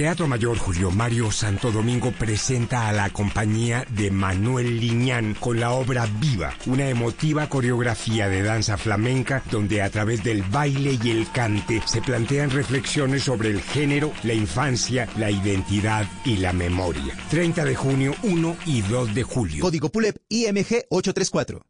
Teatro Mayor Julio Mario Santo Domingo presenta a la compañía de Manuel Liñán con la obra Viva, una emotiva coreografía de danza flamenca donde a través del baile y el cante se plantean reflexiones sobre el género, la infancia, la identidad y la memoria. 30 de junio, 1 y 2 de julio. Código PULEP IMG 834.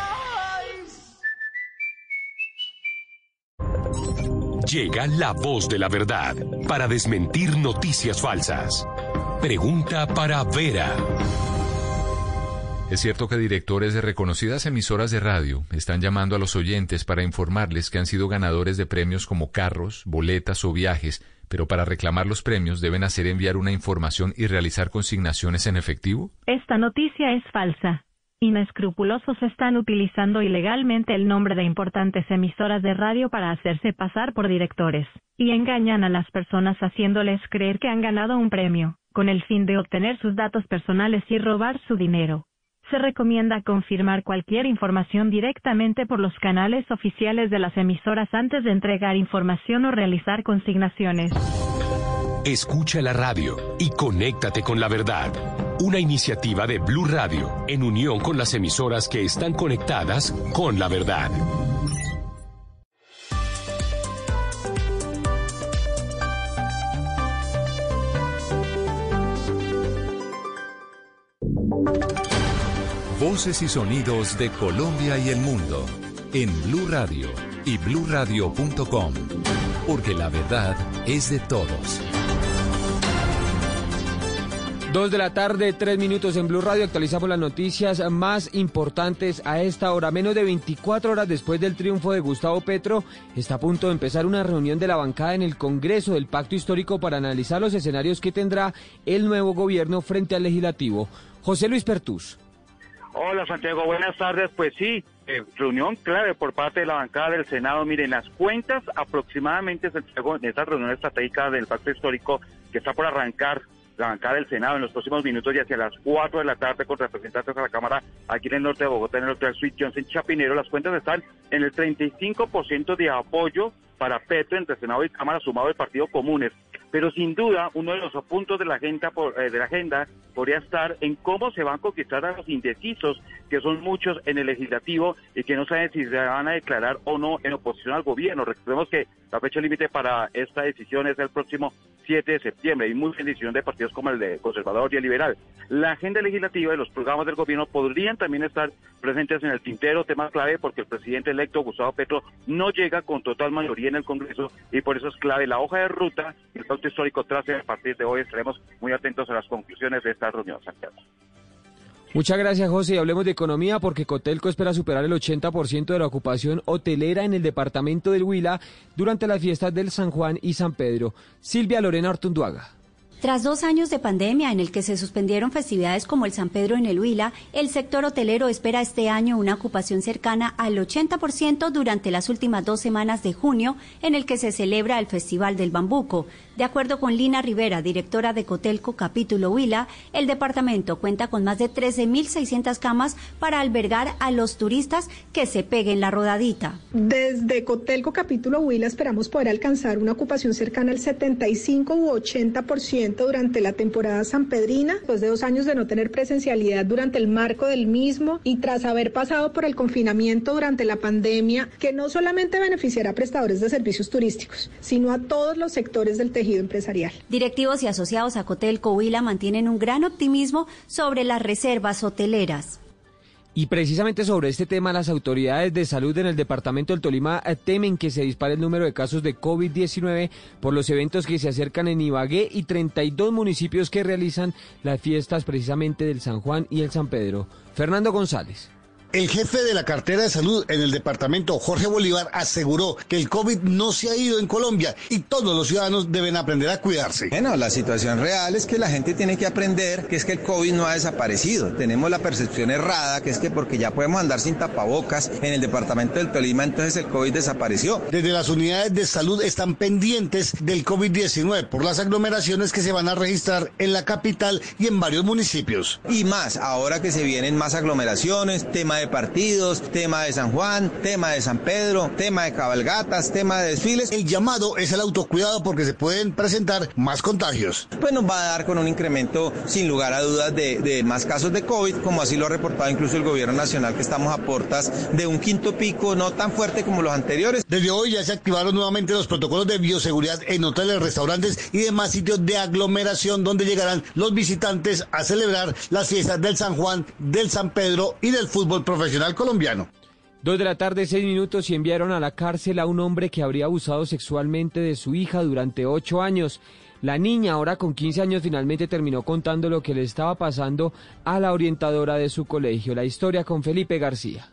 Llega la voz de la verdad para desmentir noticias falsas. Pregunta para Vera. Es cierto que directores de reconocidas emisoras de radio están llamando a los oyentes para informarles que han sido ganadores de premios como carros, boletas o viajes, pero para reclamar los premios deben hacer enviar una información y realizar consignaciones en efectivo. Esta noticia es falsa. Inescrupulosos están utilizando ilegalmente el nombre de importantes emisoras de radio para hacerse pasar por directores, y engañan a las personas haciéndoles creer que han ganado un premio, con el fin de obtener sus datos personales y robar su dinero. Se recomienda confirmar cualquier información directamente por los canales oficiales de las emisoras antes de entregar información o realizar consignaciones. Escucha la radio y conéctate con la verdad. Una iniciativa de Blue Radio en unión con las emisoras que están conectadas con la verdad. Voces y sonidos de Colombia y el mundo en Blue Radio y bluradio.com, porque la verdad es de todos. Dos de la tarde, tres minutos en Blue Radio. Actualizamos las noticias más importantes a esta hora. Menos de 24 horas después del triunfo de Gustavo Petro, está a punto de empezar una reunión de la bancada en el Congreso del Pacto Histórico para analizar los escenarios que tendrá el nuevo gobierno frente al legislativo. José Luis Pertus. Hola Santiago, buenas tardes. Pues sí, eh, reunión clave por parte de la bancada del Senado. Miren, las cuentas aproximadamente, Santiago, en esta reunión estratégica del Pacto Histórico que está por arrancar la bancada del Senado en los próximos minutos y hacia las 4 de la tarde con representantes de la Cámara aquí en el norte de Bogotá, en el Hotel Suite Johnson Chapinero, las cuentas están en el 35% de apoyo para Petro entre Senado y Cámara sumado el Partido Comunes. Pero sin duda, uno de los puntos de la agenda, por- eh, de la agenda podría estar en cómo se van a conquistar a los indecisos, que son muchos en el legislativo y que no saben si se van a declarar o no en oposición al gobierno. Recordemos que la fecha límite para esta decisión es el próximo 7 de septiembre y mucha decisión de partidos como el de conservador y el liberal. La agenda legislativa y los programas del gobierno podrían también estar presentes en el tintero, tema clave porque el presidente electo Gustavo Petro no llega con total mayoría en el Congreso y por eso es clave la hoja de ruta y el pacto histórico trace a partir de hoy. Estaremos muy atentos a las conclusiones de esta reunión, Santiago. Muchas gracias, José. Hablemos de economía porque Cotelco espera superar el 80% de la ocupación hotelera en el departamento del Huila durante las fiestas del San Juan y San Pedro. Silvia Lorena Ortunduaga. Tras dos años de pandemia en el que se suspendieron festividades como el San Pedro en el Huila, el sector hotelero espera este año una ocupación cercana al 80% durante las últimas dos semanas de junio en el que se celebra el Festival del Bambuco. De acuerdo con Lina Rivera, directora de Cotelco Capítulo Huila, el departamento cuenta con más de 13.600 camas para albergar a los turistas que se peguen la rodadita. Desde Cotelco Capítulo Huila esperamos poder alcanzar una ocupación cercana al 75 u 80% durante la temporada sanpedrina, después de dos años de no tener presencialidad durante el marco del mismo y tras haber pasado por el confinamiento durante la pandemia, que no solamente beneficiará a prestadores de servicios turísticos, sino a todos los sectores del tejido empresarial. Directivos y asociados a Cotelco Huila mantienen un gran optimismo sobre las reservas hoteleras. Y precisamente sobre este tema, las autoridades de salud en el departamento del Tolima eh, temen que se dispare el número de casos de COVID-19 por los eventos que se acercan en Ibagué y 32 municipios que realizan las fiestas precisamente del San Juan y el San Pedro. Fernando González. El jefe de la cartera de salud en el departamento, Jorge Bolívar, aseguró que el COVID no se ha ido en Colombia y todos los ciudadanos deben aprender a cuidarse. Bueno, la situación real es que la gente tiene que aprender que es que el COVID no ha desaparecido. Tenemos la percepción errada que es que porque ya podemos andar sin tapabocas en el departamento del Tolima, entonces el COVID desapareció. Desde las unidades de salud están pendientes del COVID-19 por las aglomeraciones que se van a registrar en la capital y en varios municipios. Y más, ahora que se vienen más aglomeraciones, tema de partidos, tema de San Juan, tema de San Pedro, tema de cabalgatas, tema de desfiles. El llamado es el autocuidado porque se pueden presentar más contagios. Pues nos va a dar con un incremento sin lugar a dudas de, de más casos de COVID, como así lo ha reportado incluso el gobierno nacional, que estamos a portas de un quinto pico no tan fuerte como los anteriores. Desde hoy ya se activaron nuevamente los protocolos de bioseguridad en hoteles, restaurantes y demás sitios de aglomeración donde llegarán los visitantes a celebrar las fiestas del San Juan, del San Pedro y del fútbol profesional colombiano. Dos de la tarde, seis minutos, y enviaron a la cárcel a un hombre que habría abusado sexualmente de su hija durante ocho años. La niña, ahora con 15 años, finalmente terminó contando lo que le estaba pasando a la orientadora de su colegio. La historia con Felipe García.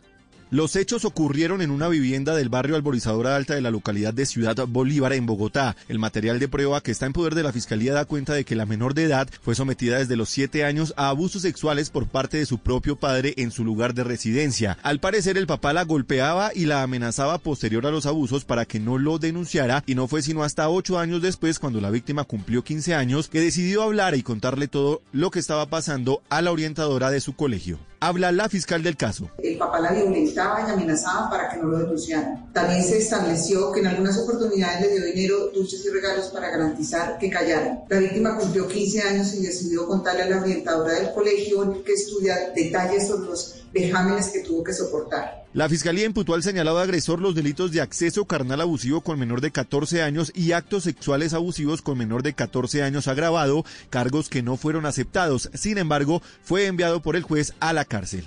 Los hechos ocurrieron en una vivienda del barrio Alborizadora Alta de la localidad de Ciudad Bolívar en Bogotá. El material de prueba que está en poder de la Fiscalía da cuenta de que la menor de edad fue sometida desde los 7 años a abusos sexuales por parte de su propio padre en su lugar de residencia. Al parecer el papá la golpeaba y la amenazaba posterior a los abusos para que no lo denunciara y no fue sino hasta 8 años después cuando la víctima cumplió 15 años que decidió hablar y contarle todo lo que estaba pasando a la orientadora de su colegio. Habla la fiscal del caso. El papá la violentaba y amenazaba para que no lo denunciaran. También se estableció que en algunas oportunidades le dio dinero, dulces y regalos para garantizar que callara. La víctima cumplió 15 años y decidió contarle a la orientadora del colegio que estudia detalles sobre los vejámenes que tuvo que soportar. La fiscalía imputó al señalado agresor los delitos de acceso carnal abusivo con menor de 14 años y actos sexuales abusivos con menor de 14 años agravado, cargos que no fueron aceptados. Sin embargo, fue enviado por el juez a la cárcel.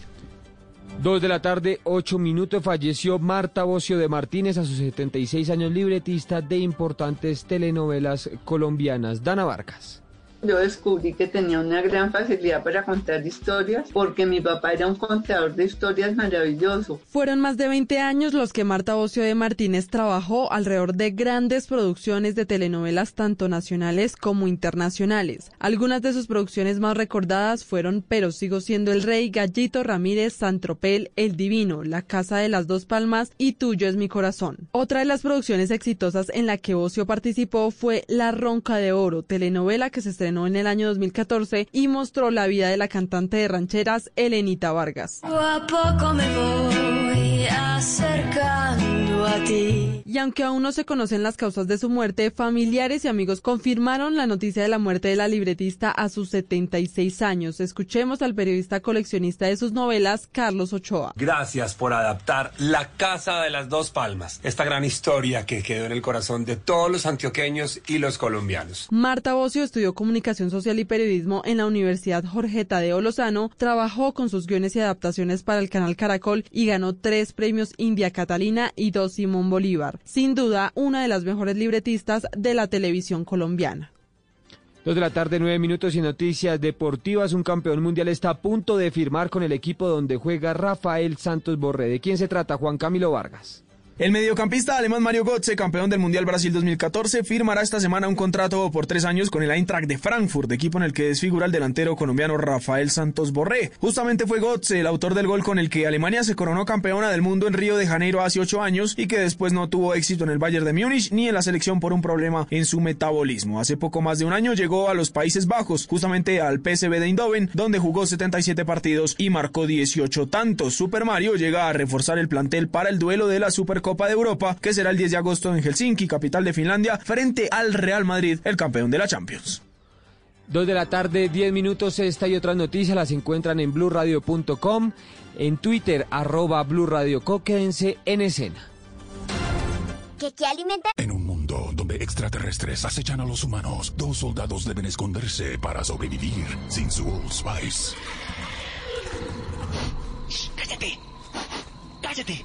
Dos de la tarde, ocho minutos, falleció Marta Bocio de Martínez a sus 76 años, libretista de importantes telenovelas colombianas. Dana Vargas. Yo descubrí que tenía una gran facilidad para contar historias porque mi papá era un contador de historias maravilloso. Fueron más de 20 años los que Marta Bocio de Martínez trabajó alrededor de grandes producciones de telenovelas tanto nacionales como internacionales. Algunas de sus producciones más recordadas fueron Pero sigo siendo el rey, Gallito Ramírez, Santropel, El Divino, La Casa de las Dos Palmas y Tuyo es mi corazón. Otra de las producciones exitosas en la que Bocio participó fue La Ronca de Oro, telenovela que se estrenó en el año 2014 y mostró la vida de la cantante de rancheras Elenita Vargas. Y aunque aún no se conocen las causas de su muerte, familiares y amigos confirmaron la noticia de la muerte de la libretista a sus 76 años. Escuchemos al periodista coleccionista de sus novelas, Carlos Ochoa. Gracias por adaptar La Casa de las Dos Palmas, esta gran historia que quedó en el corazón de todos los antioqueños y los colombianos. Marta Bocio estudió comunicación social y periodismo en la Universidad Jorge Tadeo Lozano, trabajó con sus guiones y adaptaciones para el canal Caracol y ganó tres premios India Catalina y dos Simón Bolívar. Sin duda, una de las mejores libretistas de la televisión colombiana. Dos de la tarde, nueve minutos y noticias deportivas. Un campeón mundial está a punto de firmar con el equipo donde juega Rafael Santos Borré. ¿De quién se trata? Juan Camilo Vargas. El mediocampista alemán Mario Götze, campeón del Mundial Brasil 2014, firmará esta semana un contrato por tres años con el Eintracht de Frankfurt, equipo en el que desfigura el delantero colombiano Rafael Santos Borré. Justamente fue Götze el autor del gol con el que Alemania se coronó campeona del mundo en Río de Janeiro hace ocho años y que después no tuvo éxito en el Bayern de Múnich ni en la selección por un problema en su metabolismo. Hace poco más de un año llegó a los Países Bajos, justamente al PSV de Eindhoven, donde jugó 77 partidos y marcó 18 tantos. Super Mario llega a reforzar el plantel para el duelo de la Supercopa de Europa, que será el 10 de agosto en Helsinki, capital de Finlandia, frente al Real Madrid, el campeón de la Champions. Dos de la tarde, 10 minutos. Esta y otras noticias las encuentran en blurradio.com, en Twitter, arroba blurradioco. Quédense en escena. ¿Qué, qué alimenta? En un mundo donde extraterrestres acechan a los humanos, dos soldados deben esconderse para sobrevivir sin su Old Spice. ¡Cállate! ¡Cállate!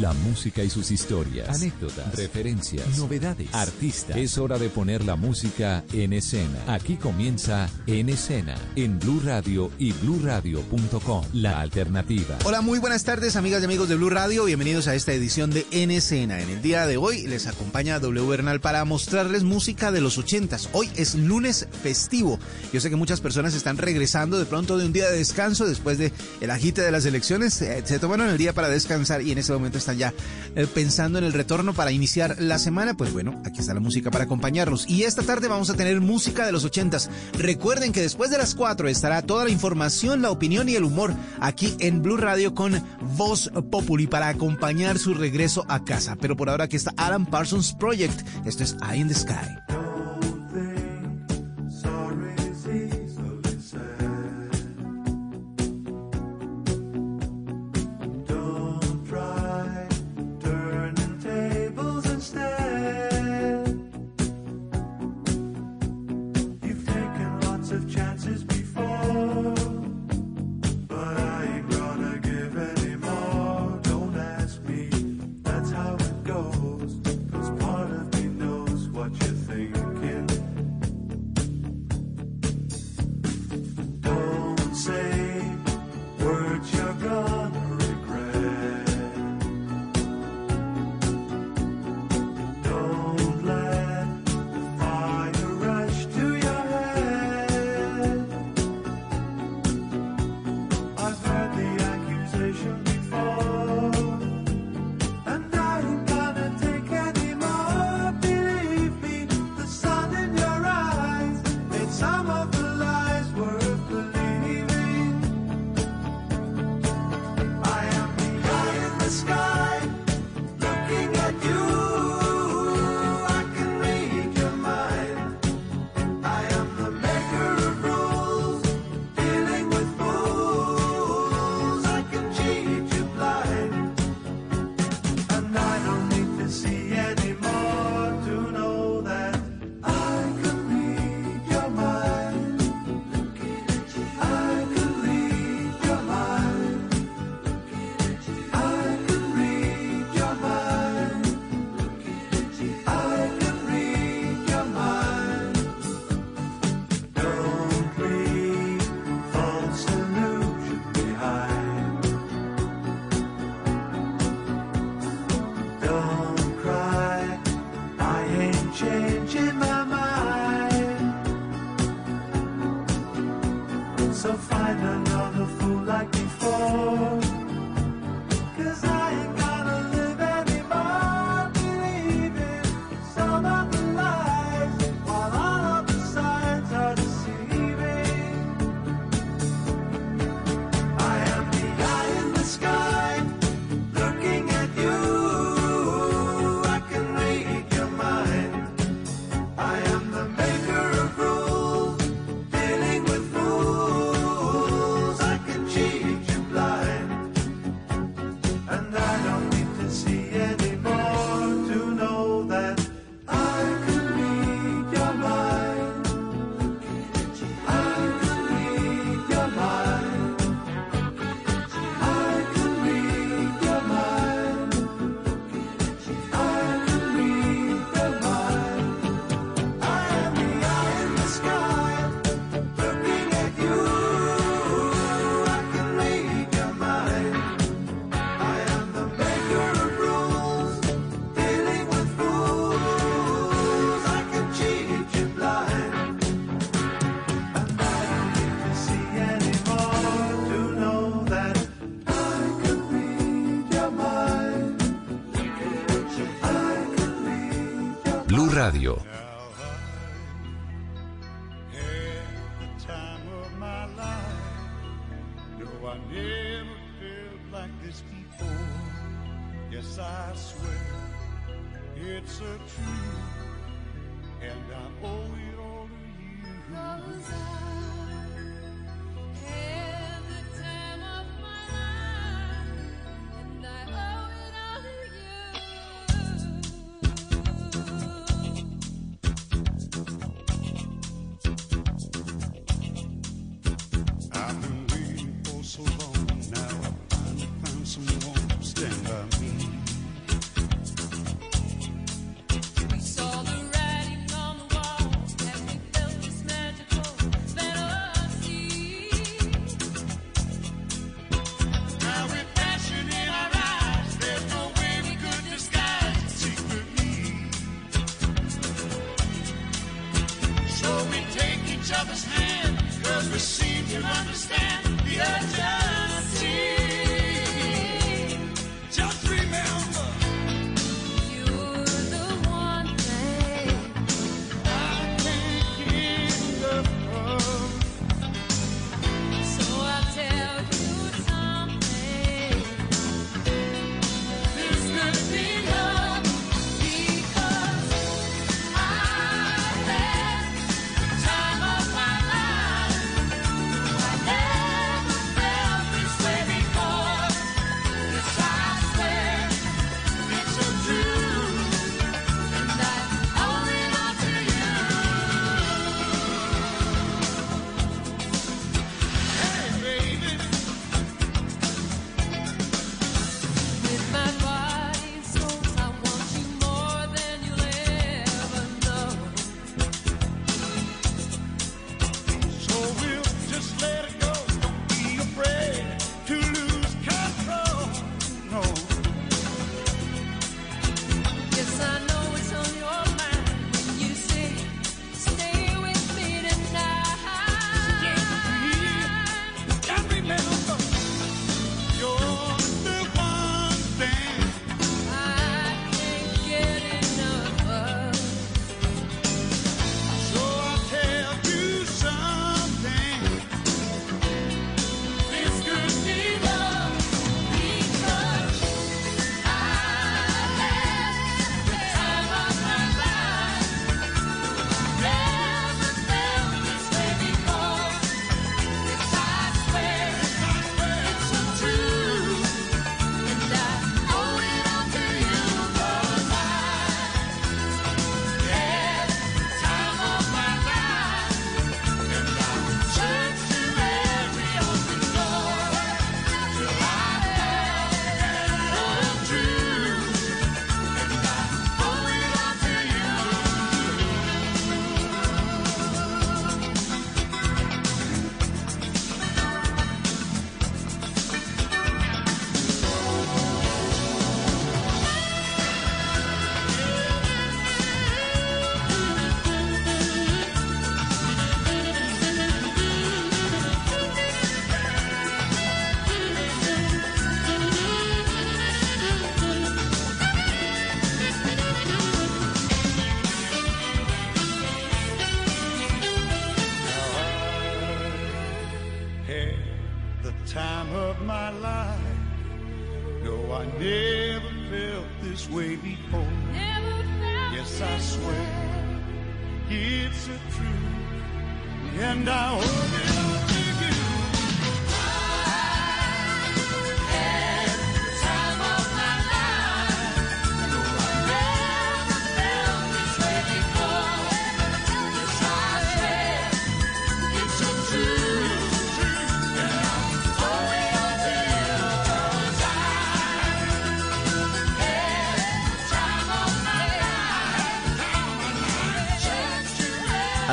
La música y sus historias, anécdotas, referencias, novedades, artistas. Es hora de poner la música en escena. Aquí comienza En Escena, en Blue Radio y bluradio.com, la alternativa. Hola, muy buenas tardes, amigas y amigos de Blue Radio. Bienvenidos a esta edición de En Escena. En el día de hoy les acompaña W Bernal para mostrarles música de los ochentas. Hoy es lunes festivo. Yo sé que muchas personas están regresando de pronto de un día de descanso después de el agite de las elecciones. Eh, Se tomaron el día para descansar y en ese momento están ya eh, pensando en el retorno para iniciar la semana, pues bueno, aquí está la música para acompañarlos. Y esta tarde vamos a tener música de los ochentas. Recuerden que después de las 4 estará toda la información, la opinión y el humor aquí en Blue Radio con Voz Populi para acompañar su regreso a casa. Pero por ahora aquí está Alan Parsons Project. Esto es Eye in the Sky.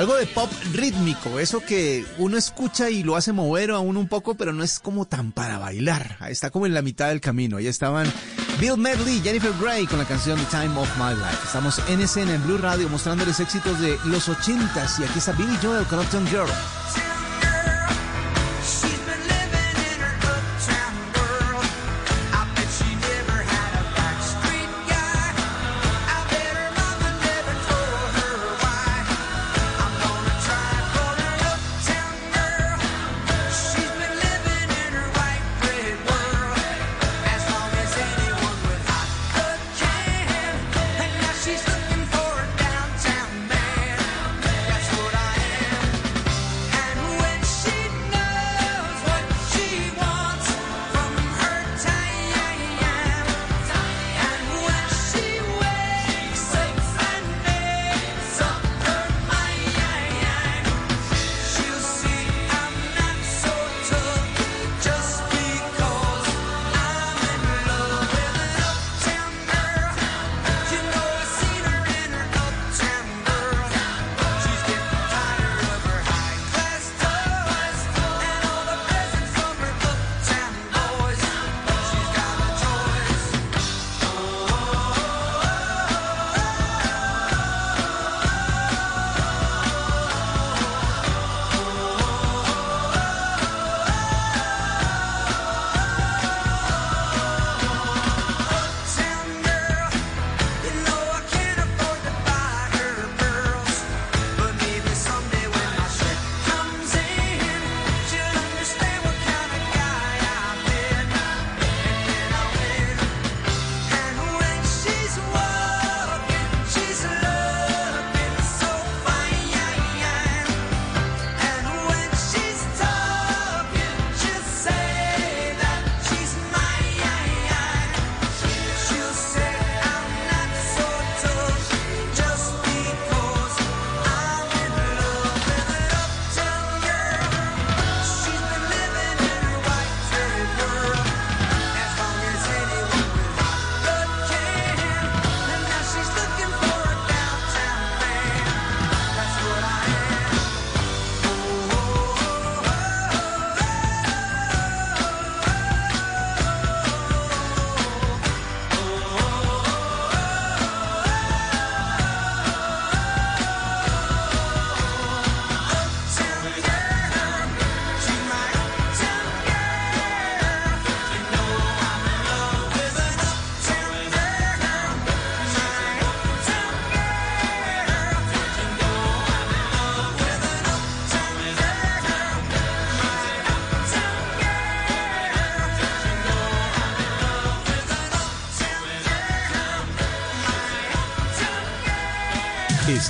Algo de pop rítmico, eso que uno escucha y lo hace mover a uno un poco, pero no es como tan para bailar. Está como en la mitad del camino. Ahí estaban Bill Medley, Jennifer Grey con la canción The Time of My Life. Estamos en escena en Blue Radio mostrándoles éxitos de los 80s y aquí está Billy Joel con Girl.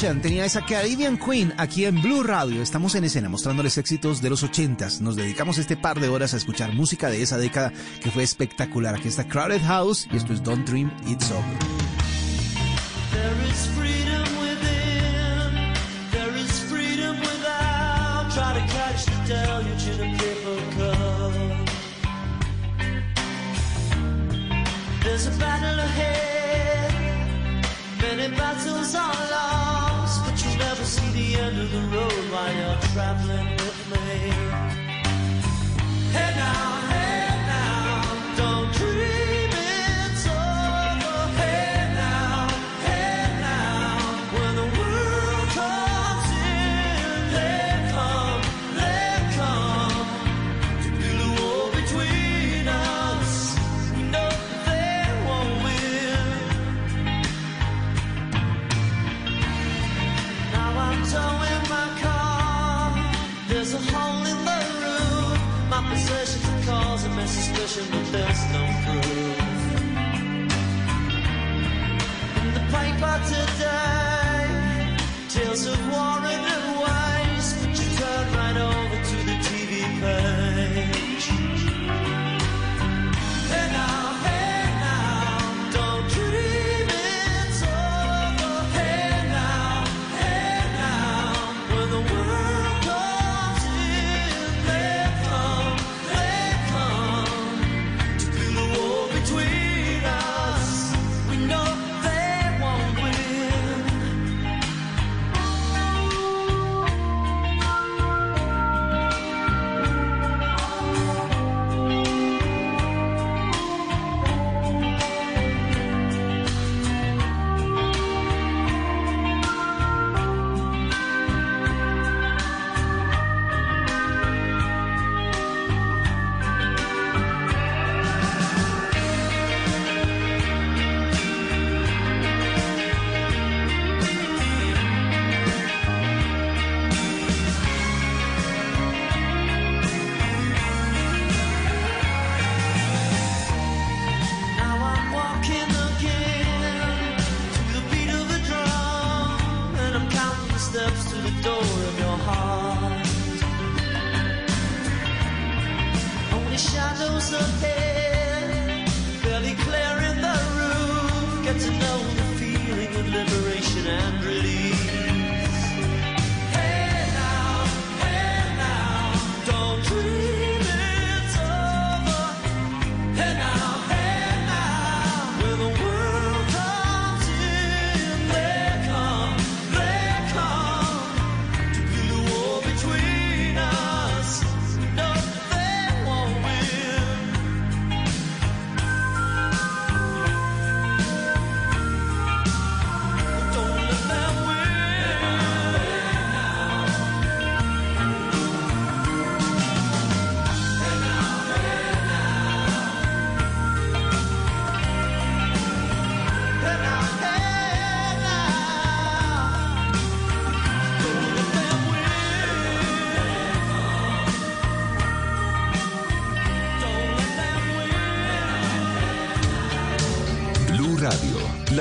Revolution tenía esa Caribbean Queen aquí en Blue Radio. Estamos en escena mostrándoles éxitos de los 80. Nos dedicamos este par de horas a escuchar música de esa década que fue espectacular. Aquí está Crowded House y esto es Don't Dream It's Over.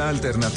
Alternativa.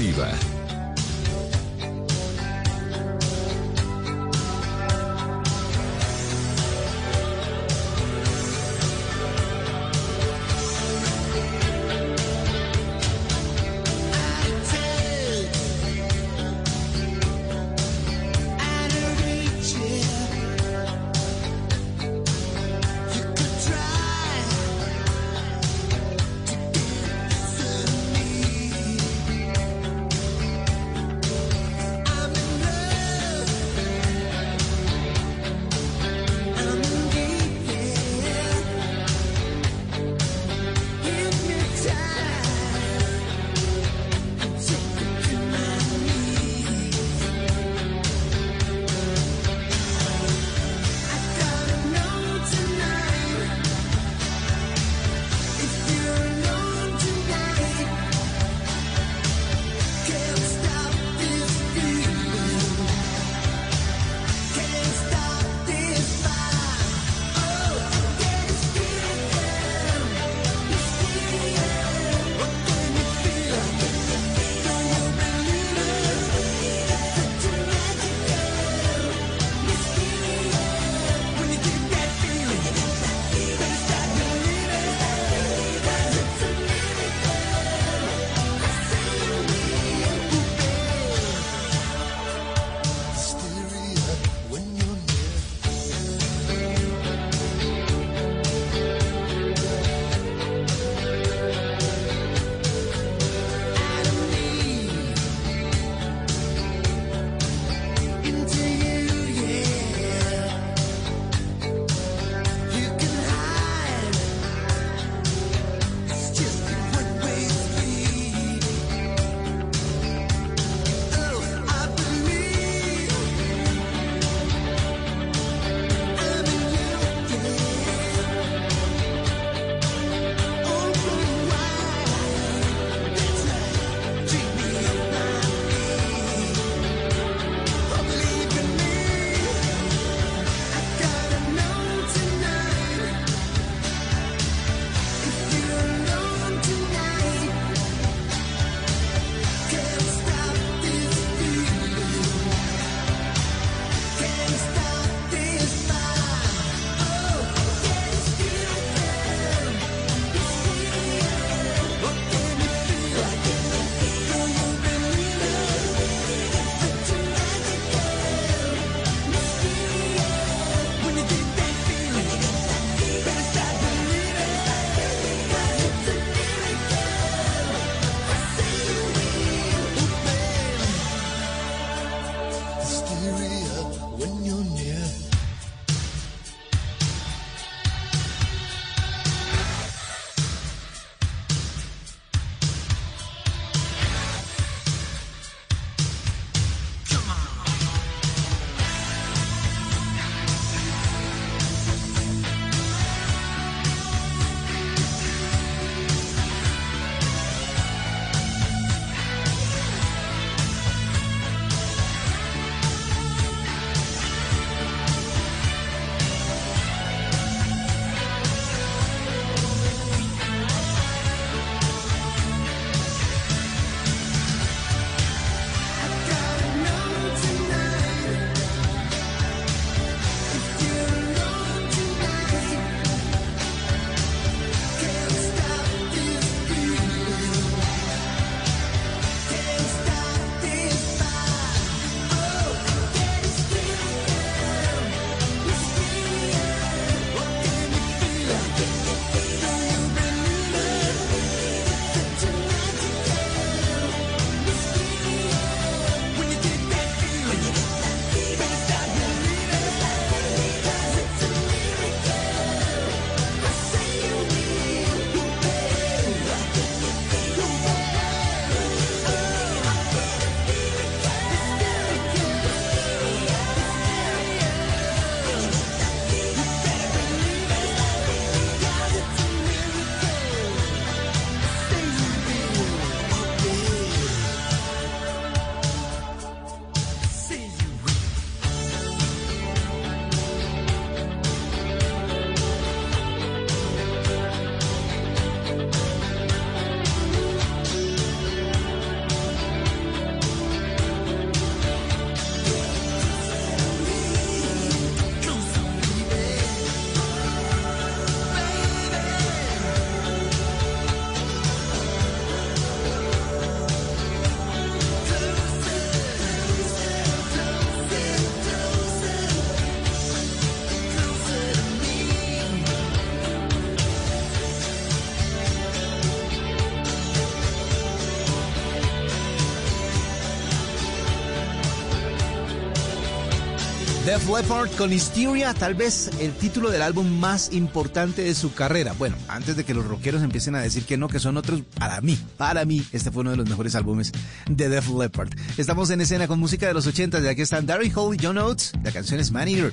Def Leppard con Hysteria, tal vez el título del álbum más importante de su carrera. Bueno, antes de que los rockeros empiecen a decir que no, que son otros, para mí, para mí, este fue uno de los mejores álbumes de Def Leppard. Estamos en escena con música de los 80, de aquí están Darry Hall y John Oates, la canción es Manier.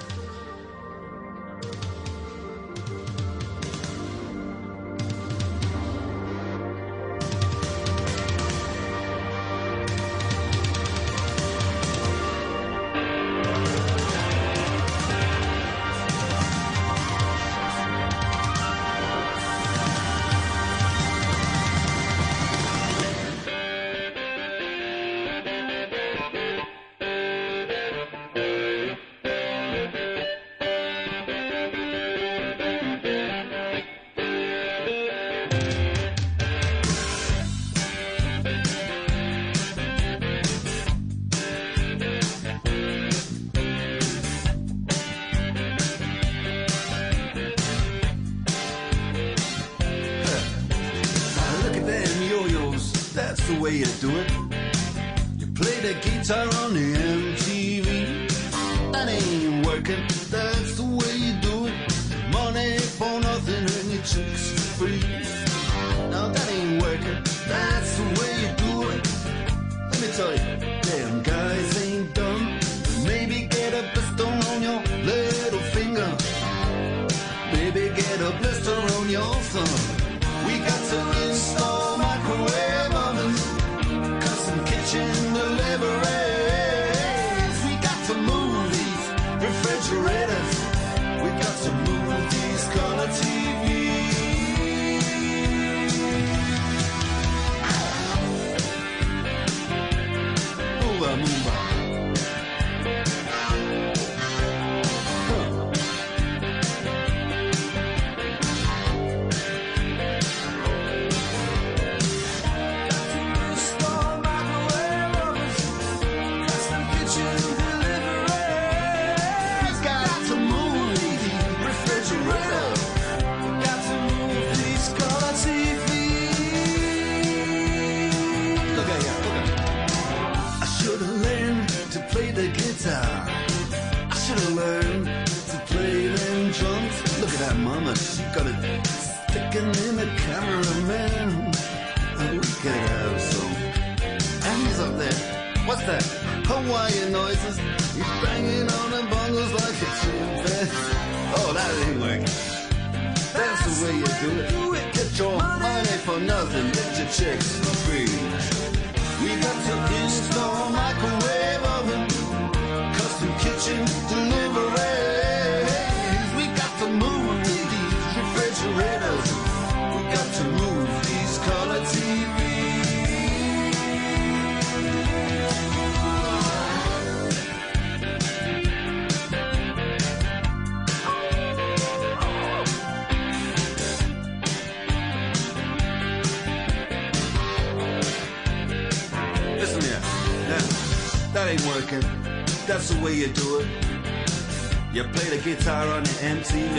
guitar on the MTV.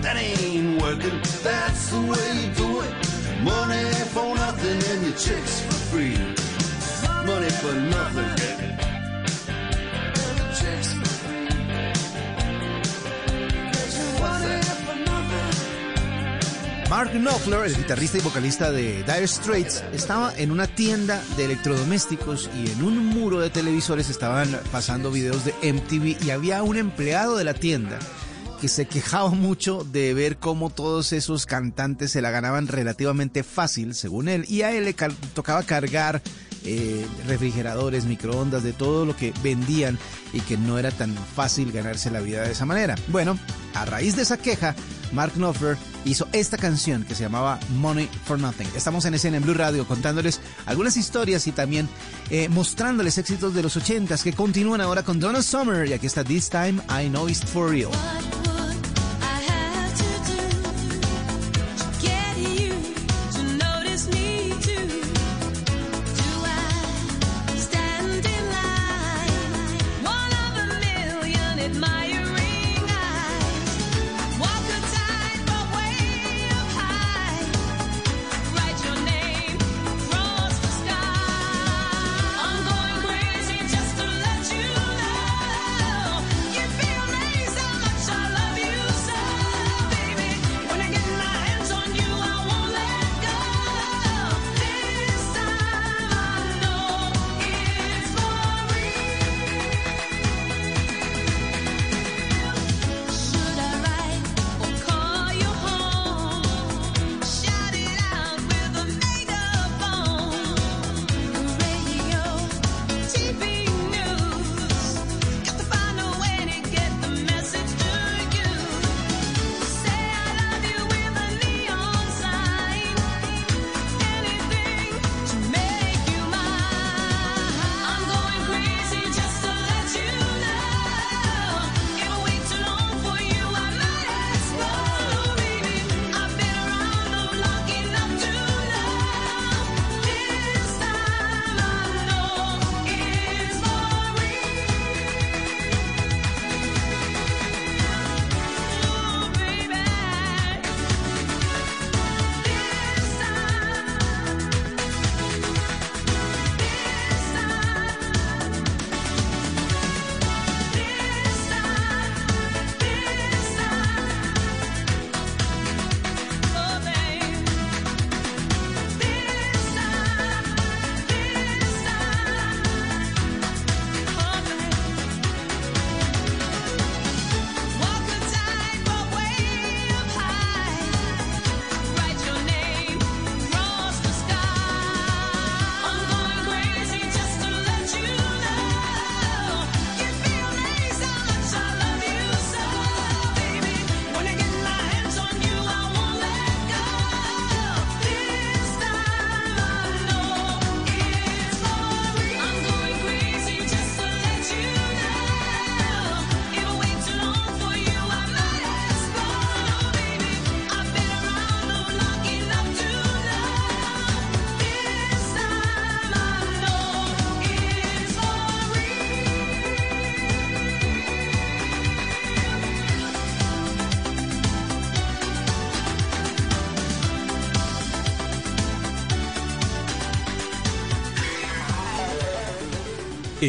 That ain't working. That's the way you do it. Money for nothing and your chicks Knopfler, el guitarrista y vocalista de Dire Straits, estaba en una tienda de electrodomésticos y en un muro de televisores estaban pasando videos de MTV y había un empleado de la tienda que se quejaba mucho de ver cómo todos esos cantantes se la ganaban relativamente fácil, según él, y a él le tocaba cargar eh, refrigeradores, microondas, de todo lo que vendían y que no era tan fácil ganarse la vida de esa manera. Bueno, a raíz de esa queja, Mark Knopfler hizo esta canción que se llamaba Money for Nothing. Estamos en escena en Blue Radio contándoles algunas historias y también eh, mostrándoles éxitos de los 80s que continúan ahora con Donna Summer y aquí está This Time I Know It's For Real.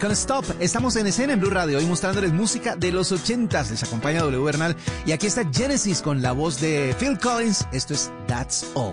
Stop. Estamos en escena en Blue Radio hoy mostrándoles música de los ochentas. Les acompaña W Bernal y aquí está Genesis con la voz de Phil Collins. Esto es That's All.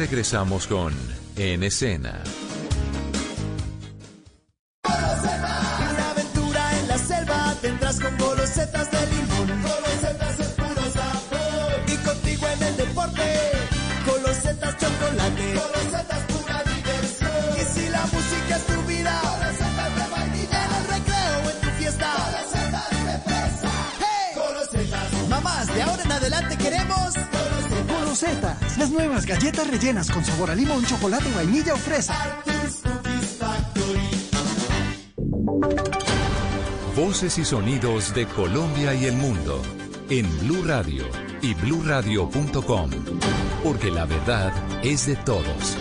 regresamos con En Escena. Las nuevas galletas rellenas con sabor a limón, chocolate, vainilla o fresa. Voces y sonidos de Colombia y el mundo en Blue Radio y bluradio.com, porque la verdad es de todos.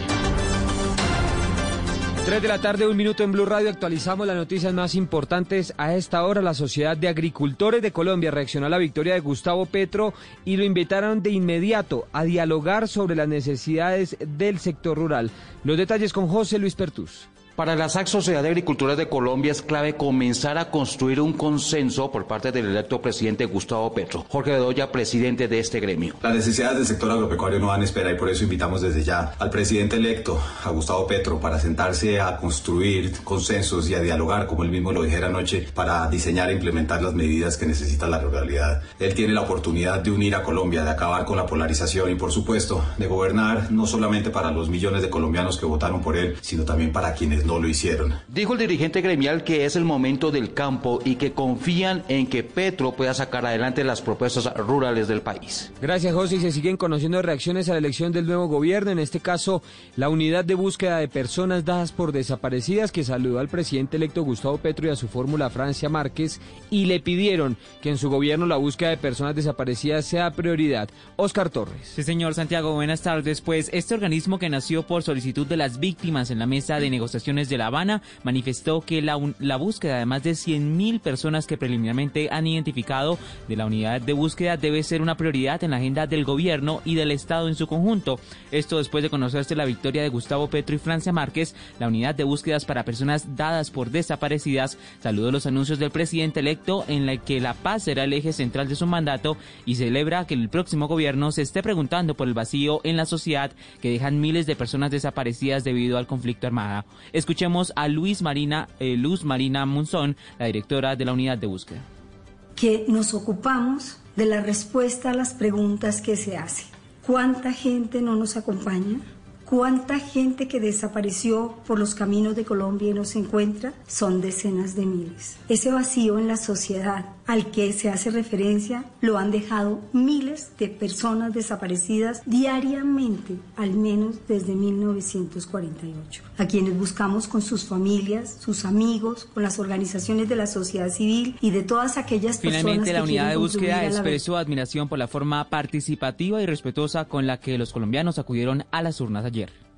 3 de la tarde, un minuto en Blue Radio. Actualizamos las noticias más importantes. A esta hora, la Sociedad de Agricultores de Colombia reaccionó a la victoria de Gustavo Petro y lo invitaron de inmediato a dialogar sobre las necesidades del sector rural. Los detalles con José Luis Pertus. Para la SAC Sociedad de Agricultores de Colombia es clave comenzar a construir un consenso por parte del electo presidente Gustavo Petro. Jorge Bedoya, presidente de este gremio. Las necesidades del sector agropecuario no dan espera y por eso invitamos desde ya al presidente electo, a Gustavo Petro, para sentarse a construir consensos y a dialogar, como él mismo lo dijera anoche, para diseñar e implementar las medidas que necesita la ruralidad. Él tiene la oportunidad de unir a Colombia, de acabar con la polarización y, por supuesto, de gobernar no solamente para los millones de colombianos que votaron por él, sino también para quienes no lo hicieron. Dijo el dirigente gremial que es el momento del campo y que confían en que Petro pueda sacar adelante las propuestas rurales del país. Gracias, José. Y se siguen conociendo reacciones a la elección del nuevo gobierno. En este caso, la unidad de búsqueda de personas dadas por desaparecidas que saludó al presidente electo Gustavo Petro y a su fórmula Francia Márquez y le pidieron que en su gobierno la búsqueda de personas desaparecidas sea prioridad. Oscar Torres. Sí, señor Santiago, buenas tardes. Pues este organismo que nació por solicitud de las víctimas en la mesa de negociaciones de La Habana manifestó que la, la búsqueda de más de 100.000 personas que preliminarmente han identificado de la unidad de búsqueda debe ser una prioridad en la agenda del gobierno y del Estado en su conjunto. Esto después de conocerse la victoria de Gustavo Petro y Francia Márquez, la unidad de búsquedas para personas dadas por desaparecidas saludó los anuncios del presidente electo en la que la paz será el eje central de su mandato y celebra que el próximo gobierno se esté preguntando por el vacío en la sociedad que dejan miles de personas desaparecidas debido al conflicto armado. Escuchemos a Luis Marina, eh, Luz Marina Munzón, la directora de la unidad de búsqueda. que nos ocupamos de la respuesta a las preguntas que se hacen. ¿Cuánta gente no nos acompaña? ¿Cuánta gente que desapareció por los caminos de Colombia y no se encuentra? Son decenas de miles. Ese vacío en la sociedad al que se hace referencia lo han dejado miles de personas desaparecidas diariamente, al menos desde 1948, a quienes buscamos con sus familias, sus amigos, con las organizaciones de la sociedad civil y de todas aquellas personas Finalmente, la que unidad de búsqueda expresó admiración por la forma participativa y respetuosa con la que los colombianos acudieron a las urnas ayer.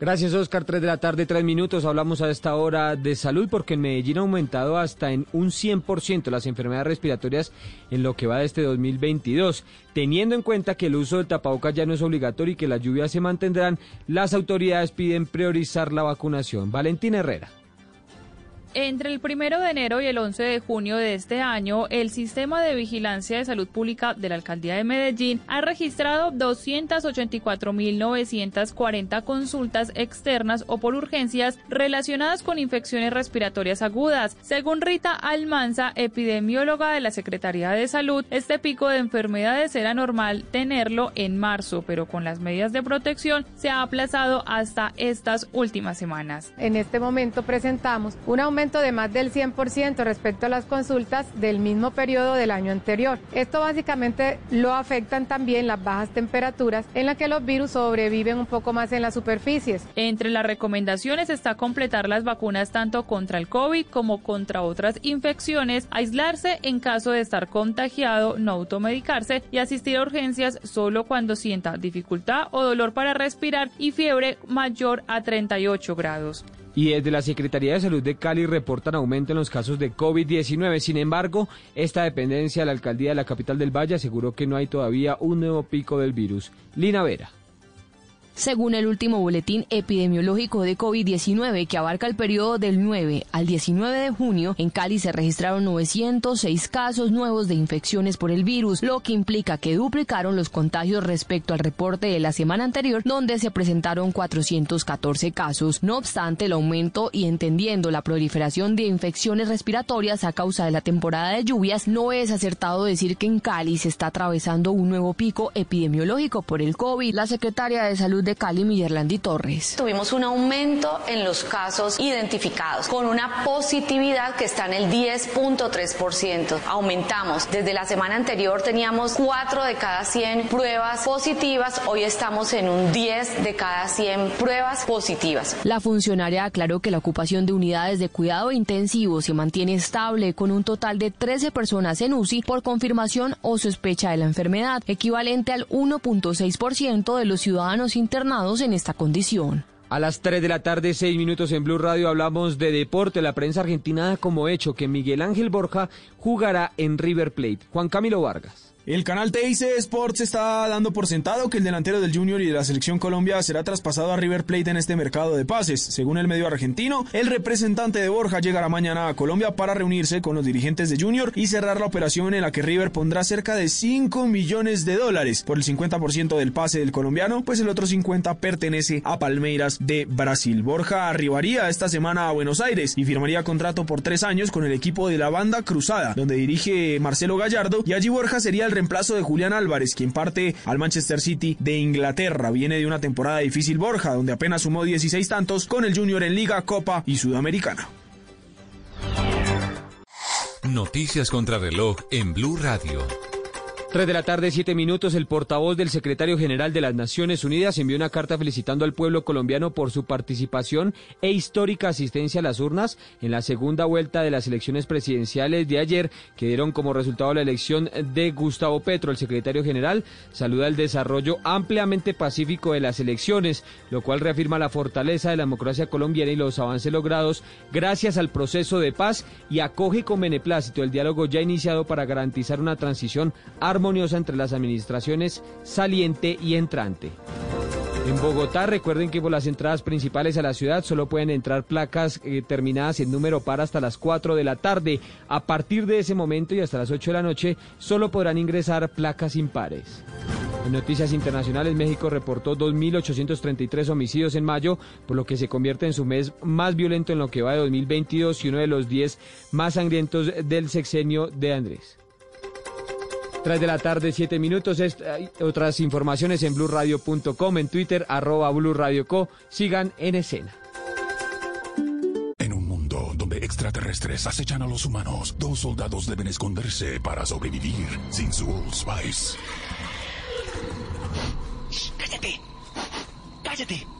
Gracias, Oscar. 3 de la tarde, 3 minutos. Hablamos a esta hora de salud porque en Medellín ha aumentado hasta en un 100% las enfermedades respiratorias en lo que va de este 2022. Teniendo en cuenta que el uso del tapabocas ya no es obligatorio y que las lluvias se mantendrán, las autoridades piden priorizar la vacunación. Valentina Herrera. Entre el primero de enero y el 11 de junio de este año, el Sistema de Vigilancia de Salud Pública de la Alcaldía de Medellín ha registrado 284.940 consultas externas o por urgencias relacionadas con infecciones respiratorias agudas. Según Rita Almanza, epidemióloga de la Secretaría de Salud, este pico de enfermedades era normal tenerlo en marzo, pero con las medidas de protección se ha aplazado hasta estas últimas semanas. En este momento presentamos un aumento de más del 100% respecto a las consultas del mismo periodo del año anterior. Esto básicamente lo afectan también las bajas temperaturas en las que los virus sobreviven un poco más en las superficies. Entre las recomendaciones está completar las vacunas tanto contra el COVID como contra otras infecciones, aislarse en caso de estar contagiado, no automedicarse y asistir a urgencias solo cuando sienta dificultad o dolor para respirar y fiebre mayor a 38 grados. Y desde la Secretaría de Salud de Cali reportan aumento en los casos de COVID-19. Sin embargo, esta dependencia de la alcaldía de la capital del Valle aseguró que no hay todavía un nuevo pico del virus. Lina Vera. Según el último boletín epidemiológico de COVID-19 que abarca el periodo del 9 al 19 de junio, en Cali se registraron 906 casos nuevos de infecciones por el virus, lo que implica que duplicaron los contagios respecto al reporte de la semana anterior, donde se presentaron 414 casos. No obstante, el aumento y entendiendo la proliferación de infecciones respiratorias a causa de la temporada de lluvias, no es acertado decir que en Cali se está atravesando un nuevo pico epidemiológico por el COVID. La secretaria de Salud de Cali, Millerlandi Torres. Tuvimos un aumento en los casos identificados, con una positividad que está en el 10.3%. Aumentamos. Desde la semana anterior teníamos 4 de cada 100 pruebas positivas, hoy estamos en un 10 de cada 100 pruebas positivas. La funcionaria aclaró que la ocupación de unidades de cuidado intensivo se mantiene estable con un total de 13 personas en UCI por confirmación o sospecha de la enfermedad, equivalente al 1.6% de los ciudadanos en esta condición. A las 3 de la tarde, 6 minutos en Blue Radio, hablamos de deporte. La prensa argentina da como hecho que Miguel Ángel Borja jugará en River Plate. Juan Camilo Vargas. El canal TIC Sports está dando por sentado que el delantero del Junior y de la selección Colombia será traspasado a River Plate en este mercado de pases. Según el medio argentino, el representante de Borja llegará mañana a Colombia para reunirse con los dirigentes de Junior y cerrar la operación en la que River pondrá cerca de 5 millones de dólares por el 50% del pase del colombiano, pues el otro 50 pertenece a Palmeiras de Brasil. Borja arribaría esta semana a Buenos Aires y firmaría contrato por tres años con el equipo de la banda Cruzada, donde dirige Marcelo Gallardo y allí Borja sería el reemplazo de Julián Álvarez, quien parte al Manchester City de Inglaterra. Viene de una temporada difícil Borja, donde apenas sumó 16 tantos con el Junior en Liga, Copa y Sudamericana. Noticias contra reloj en Blue Radio. 3 de la tarde, 7 minutos, el portavoz del secretario general de las Naciones Unidas envió una carta felicitando al pueblo colombiano por su participación e histórica asistencia a las urnas en la segunda vuelta de las elecciones presidenciales de ayer, que dieron como resultado la elección de Gustavo Petro. El secretario general saluda el desarrollo ampliamente pacífico de las elecciones, lo cual reafirma la fortaleza de la democracia colombiana y los avances logrados gracias al proceso de paz y acoge con beneplácito el diálogo ya iniciado para garantizar una transición armoniosa entre las administraciones saliente y entrante. En Bogotá, recuerden que por las entradas principales a la ciudad solo pueden entrar placas eh, terminadas en número par hasta las 4 de la tarde. A partir de ese momento y hasta las 8 de la noche solo podrán ingresar placas impares. En noticias internacionales, México reportó 2.833 homicidios en mayo, por lo que se convierte en su mes más violento en lo que va de 2022 y uno de los 10 más sangrientos del sexenio de Andrés. 3 de la tarde, 7 minutos. Hay otras informaciones en blurradio.com, en Twitter, arroba blurradioco. Sigan en escena. En un mundo donde extraterrestres acechan a los humanos, dos soldados deben esconderse para sobrevivir sin su Old Spice. ¡Cállate! ¡Cállate!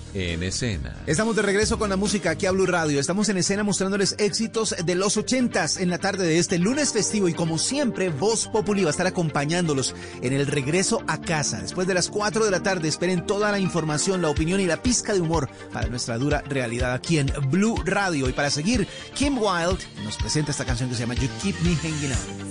En Escena. Estamos de regreso con la música aquí a Blue Radio. Estamos en escena mostrándoles éxitos de los ochentas en la tarde de este lunes festivo y como siempre, Voz Populi va a estar acompañándolos en el regreso a casa. Después de las 4 de la tarde, esperen toda la información, la opinión y la pizca de humor para nuestra dura realidad aquí en Blue Radio. Y para seguir, Kim Wilde nos presenta esta canción que se llama You Keep Me Hanging On.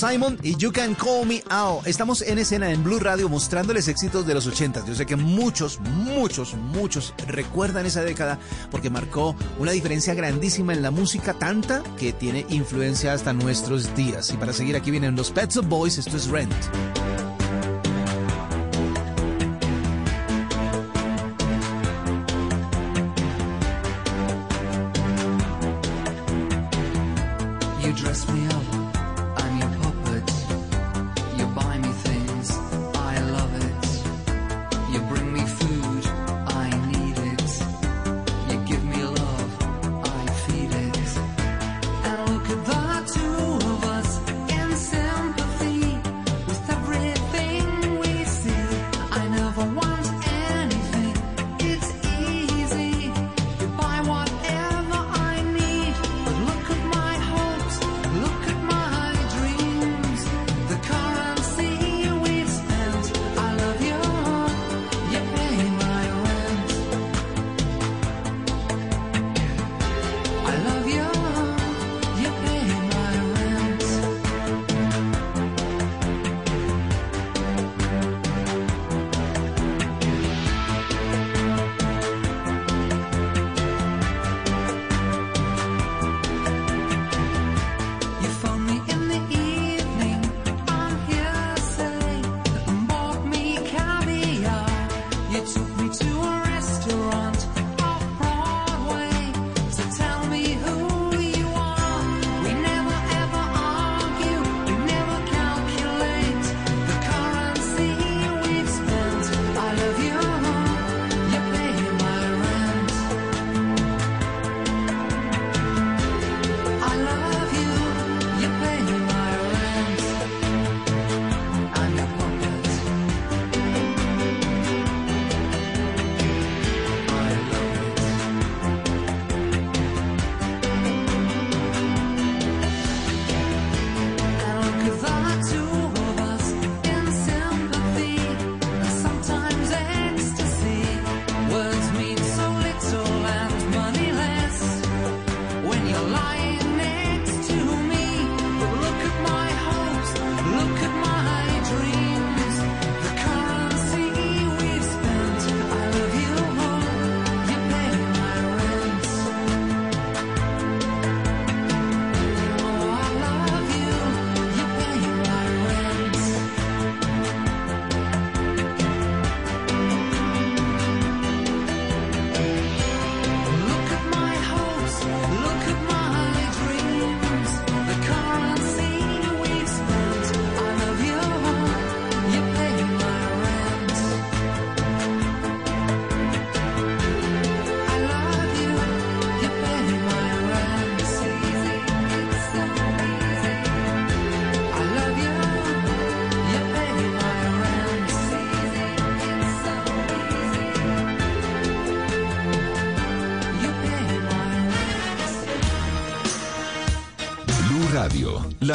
Simon y You Can Call Me Out. Estamos en escena en Blue Radio mostrándoles éxitos de los 80. Yo sé que muchos, muchos, muchos recuerdan esa década porque marcó una diferencia grandísima en la música, tanta que tiene influencia hasta nuestros días. Y para seguir aquí vienen los Pets of Boys, esto es Rent.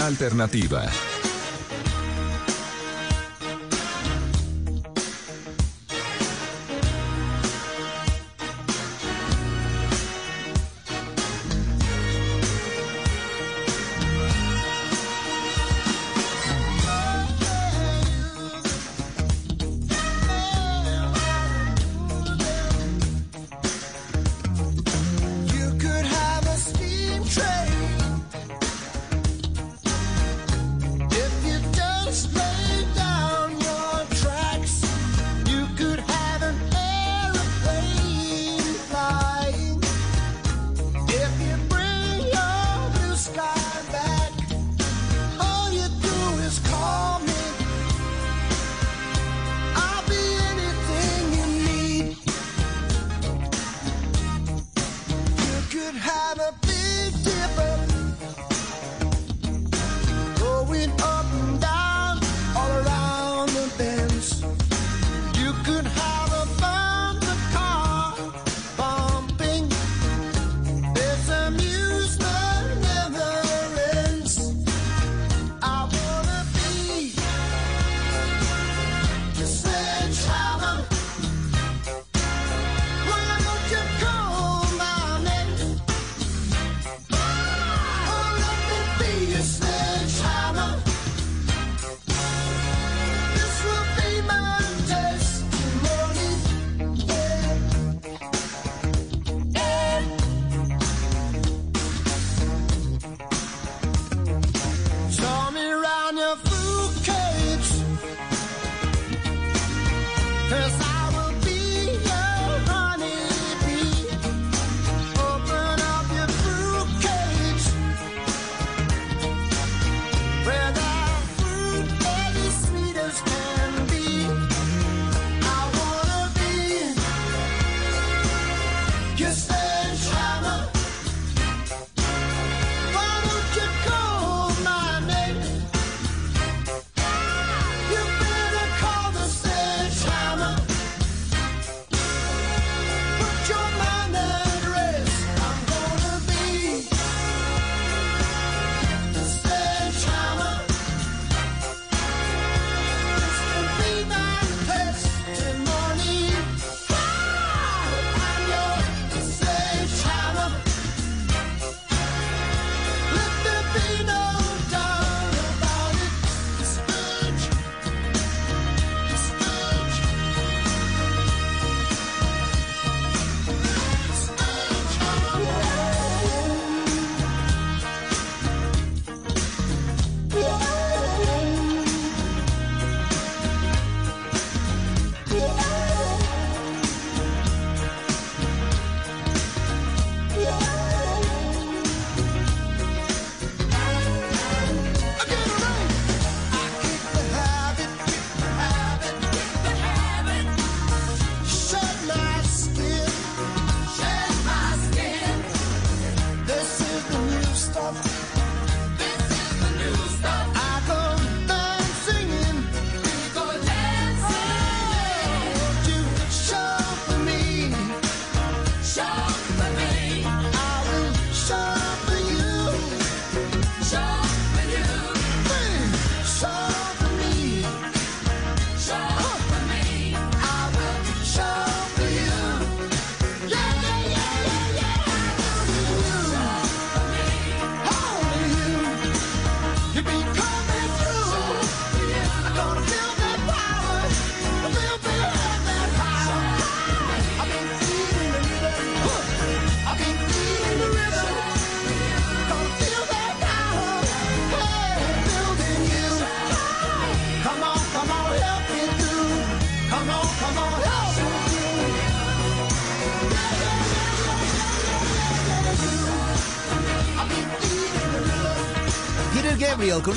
alternativa.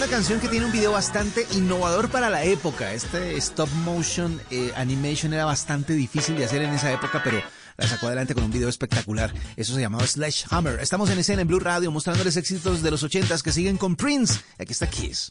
canción que tiene un video bastante innovador para la época. Este stop motion eh, animation era bastante difícil de hacer en esa época, pero la sacó adelante con un video espectacular. Eso se llamaba Slash Hammer. Estamos en escena en Blue Radio mostrándoles éxitos de los ochentas que siguen con Prince. Aquí está Kiss.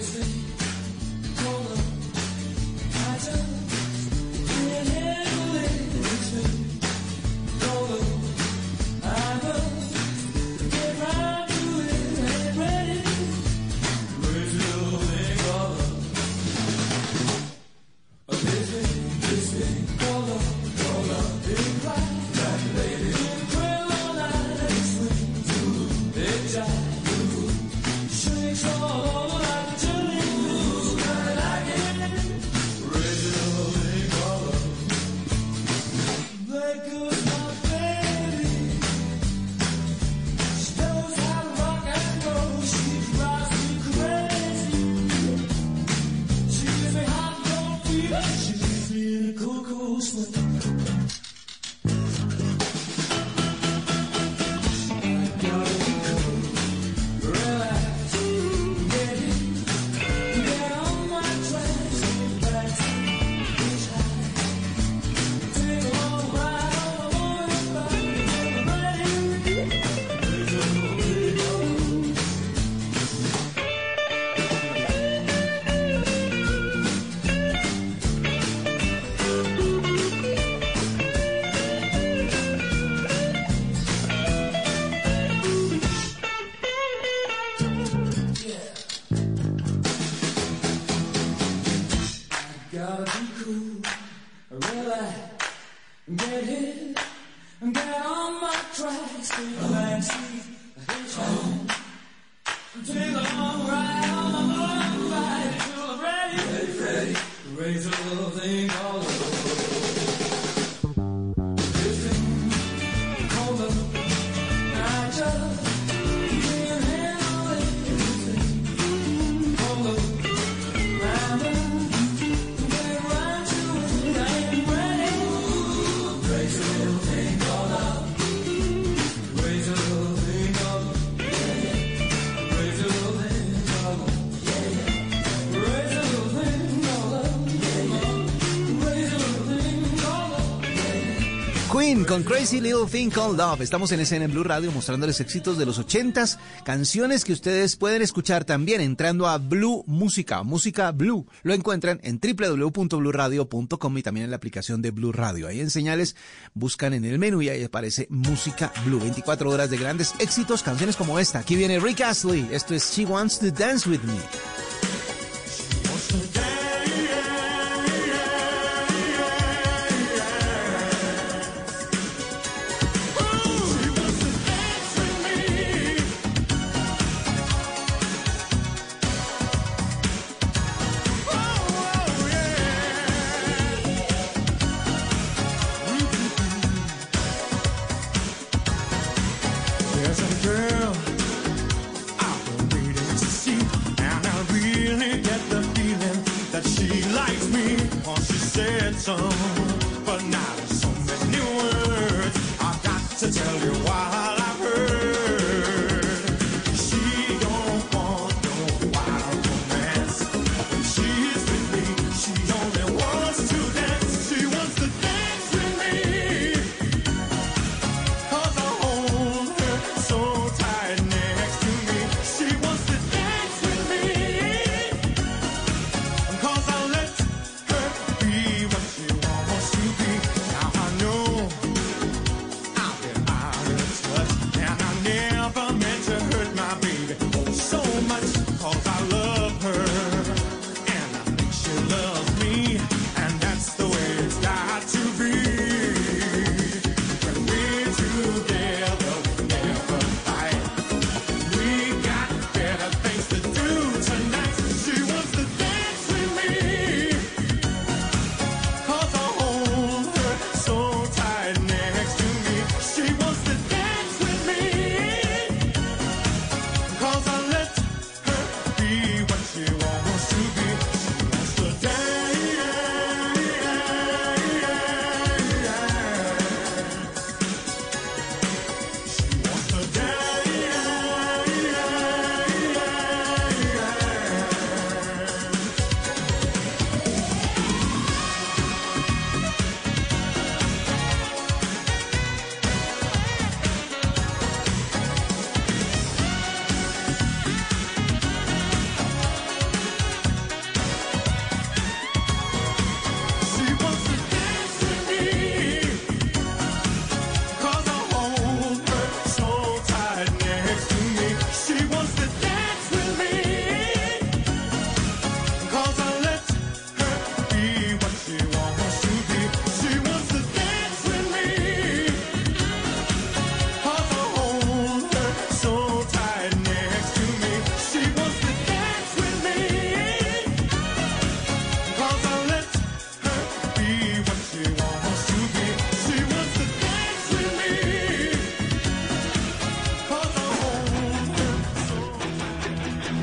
con Crazy Little Thing Called Love. Estamos en en Blue Radio mostrándoles éxitos de los 80s, canciones que ustedes pueden escuchar también entrando a Blue Música, Música Blue. Lo encuentran en www.bluradio.com y también en la aplicación de Blue Radio. Ahí en señales buscan en el menú y ahí aparece Música Blue. 24 horas de grandes éxitos, canciones como esta. Aquí viene Rick Astley. Esto es She Wants to Dance With Me.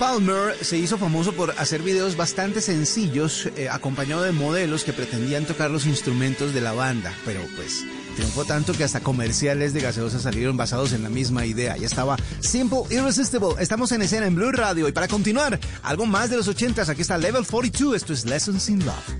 Palmer se hizo famoso por hacer videos bastante sencillos, eh, acompañado de modelos que pretendían tocar los instrumentos de la banda, pero pues triunfó tanto que hasta comerciales de gaseosa salieron basados en la misma idea. Ya estaba Simple Irresistible. Estamos en escena en Blue Radio y para continuar, algo más de los 80. aquí está Level 42, esto es Lessons in Love.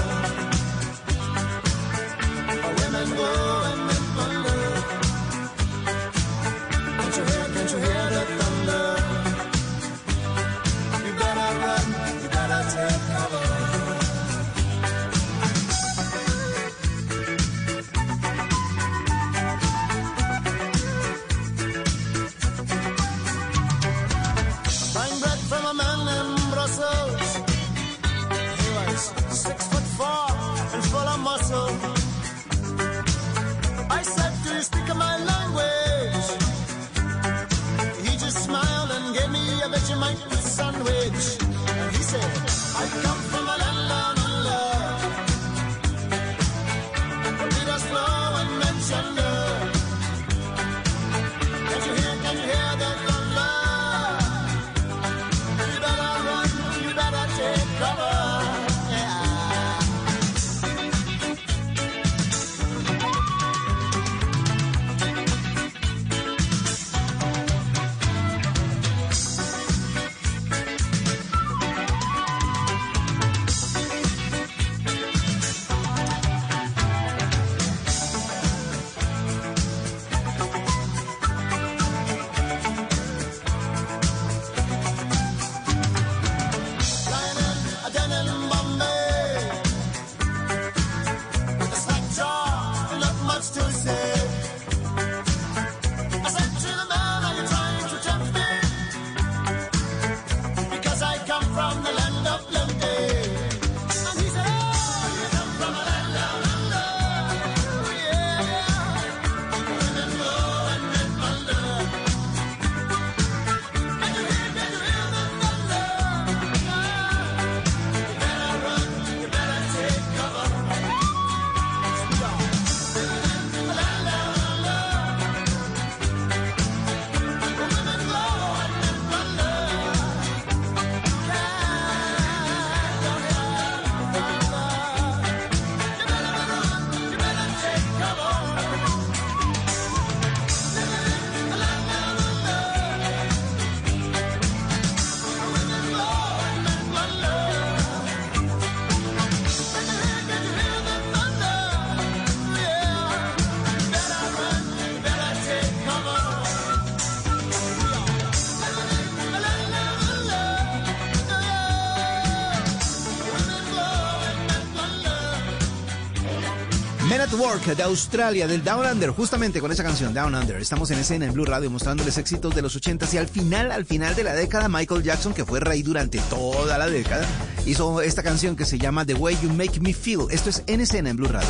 De Australia, del Down Under, justamente con esa canción, Down Under. Estamos en escena en Blue Radio mostrándoles éxitos de los 80s y al final, al final de la década, Michael Jackson, que fue rey durante toda la década, hizo esta canción que se llama The Way You Make Me Feel. Esto es en escena en Blue Radio.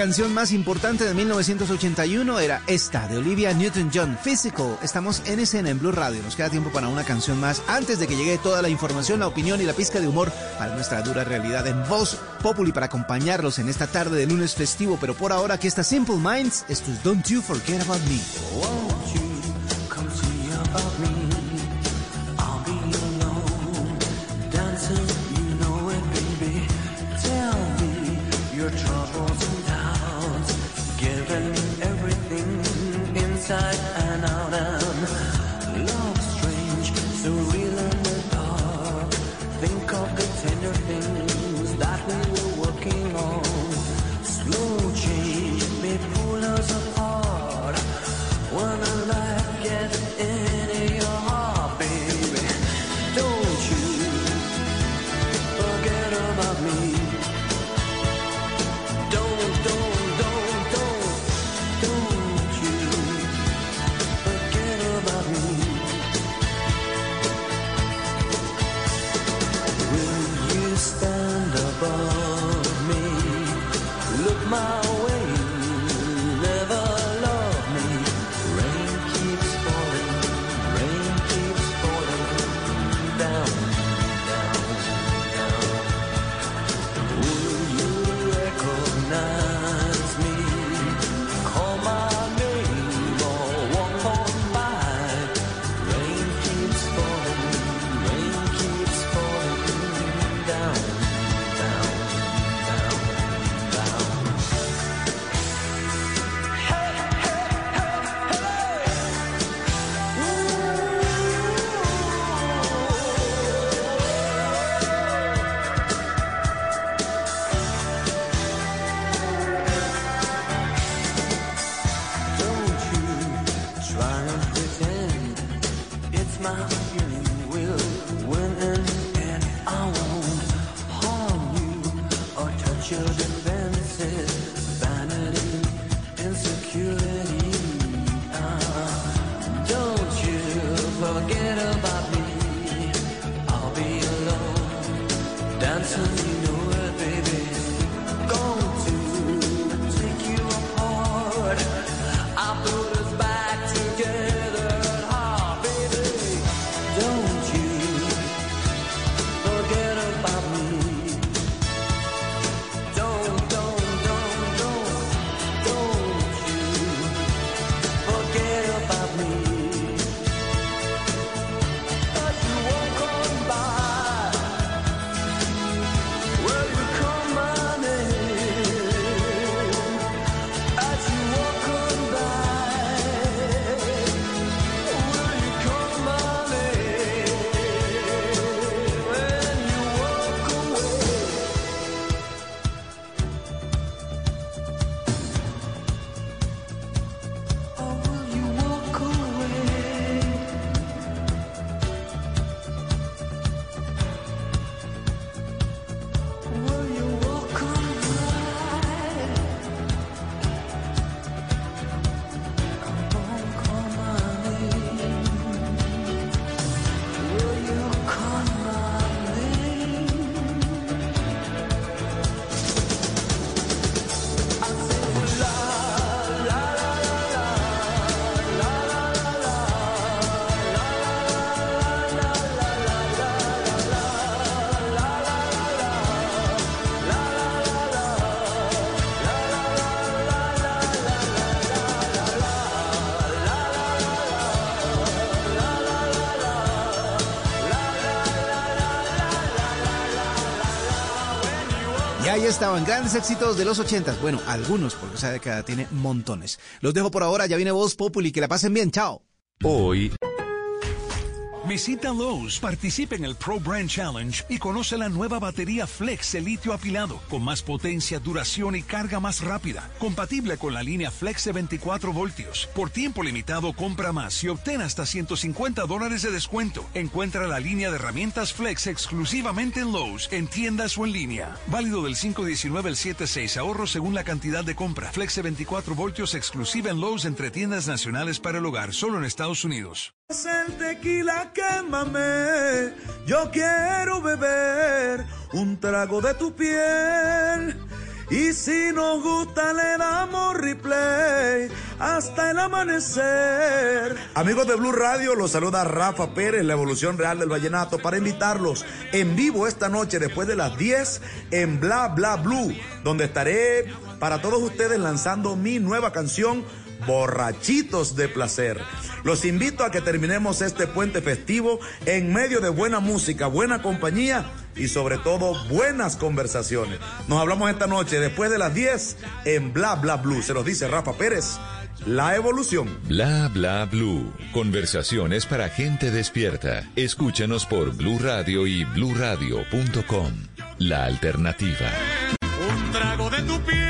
La canción más importante de 1981 era esta, de Olivia Newton-John, Physical. Estamos en escena en Blue Radio. Nos queda tiempo para una canción más antes de que llegue toda la información, la opinión y la pizca de humor para nuestra dura realidad en Voz Populi para acompañarlos en esta tarde de lunes festivo. Pero por ahora, que esta Simple Minds, esto es Don't You Forget About Me. Estaban grandes éxitos de los ochentas. Bueno, algunos, porque esa década tiene montones. Los dejo por ahora, ya viene Voz Populi, que la pasen bien, chao. Hoy Visita Lowe's, participe en el Pro Brand Challenge y conoce la nueva batería Flex de litio apilado con más potencia, duración y carga más rápida, compatible con la línea Flex de 24 voltios. Por tiempo limitado, compra más y obtén hasta 150 dólares de descuento. Encuentra la línea de herramientas Flex exclusivamente en Lowe's, en tiendas o en línea. Válido del 519 al 76, ahorro según la cantidad de compra. Flex de 24 voltios exclusiva en Lowe's entre tiendas nacionales para el hogar, solo en Estados Unidos. El tequila, quémame. Yo quiero beber un trago de tu piel. Y si nos gusta, le damos replay hasta el amanecer. Amigos de Blue Radio, los saluda Rafa Pérez, la evolución real del vallenato, para invitarlos en vivo esta noche después de las 10 en Bla Bla Blue, donde estaré para todos ustedes lanzando mi nueva canción borrachitos de placer. Los invito a que terminemos este puente festivo en medio de buena música, buena compañía y sobre todo buenas conversaciones. Nos hablamos esta noche después de las 10 en Bla Bla Blue. Se los dice Rafa Pérez. La evolución. Bla bla blue. Conversaciones para gente despierta. Escúchanos por Blue Radio y bluradio.com. La alternativa. Un trago de tu piel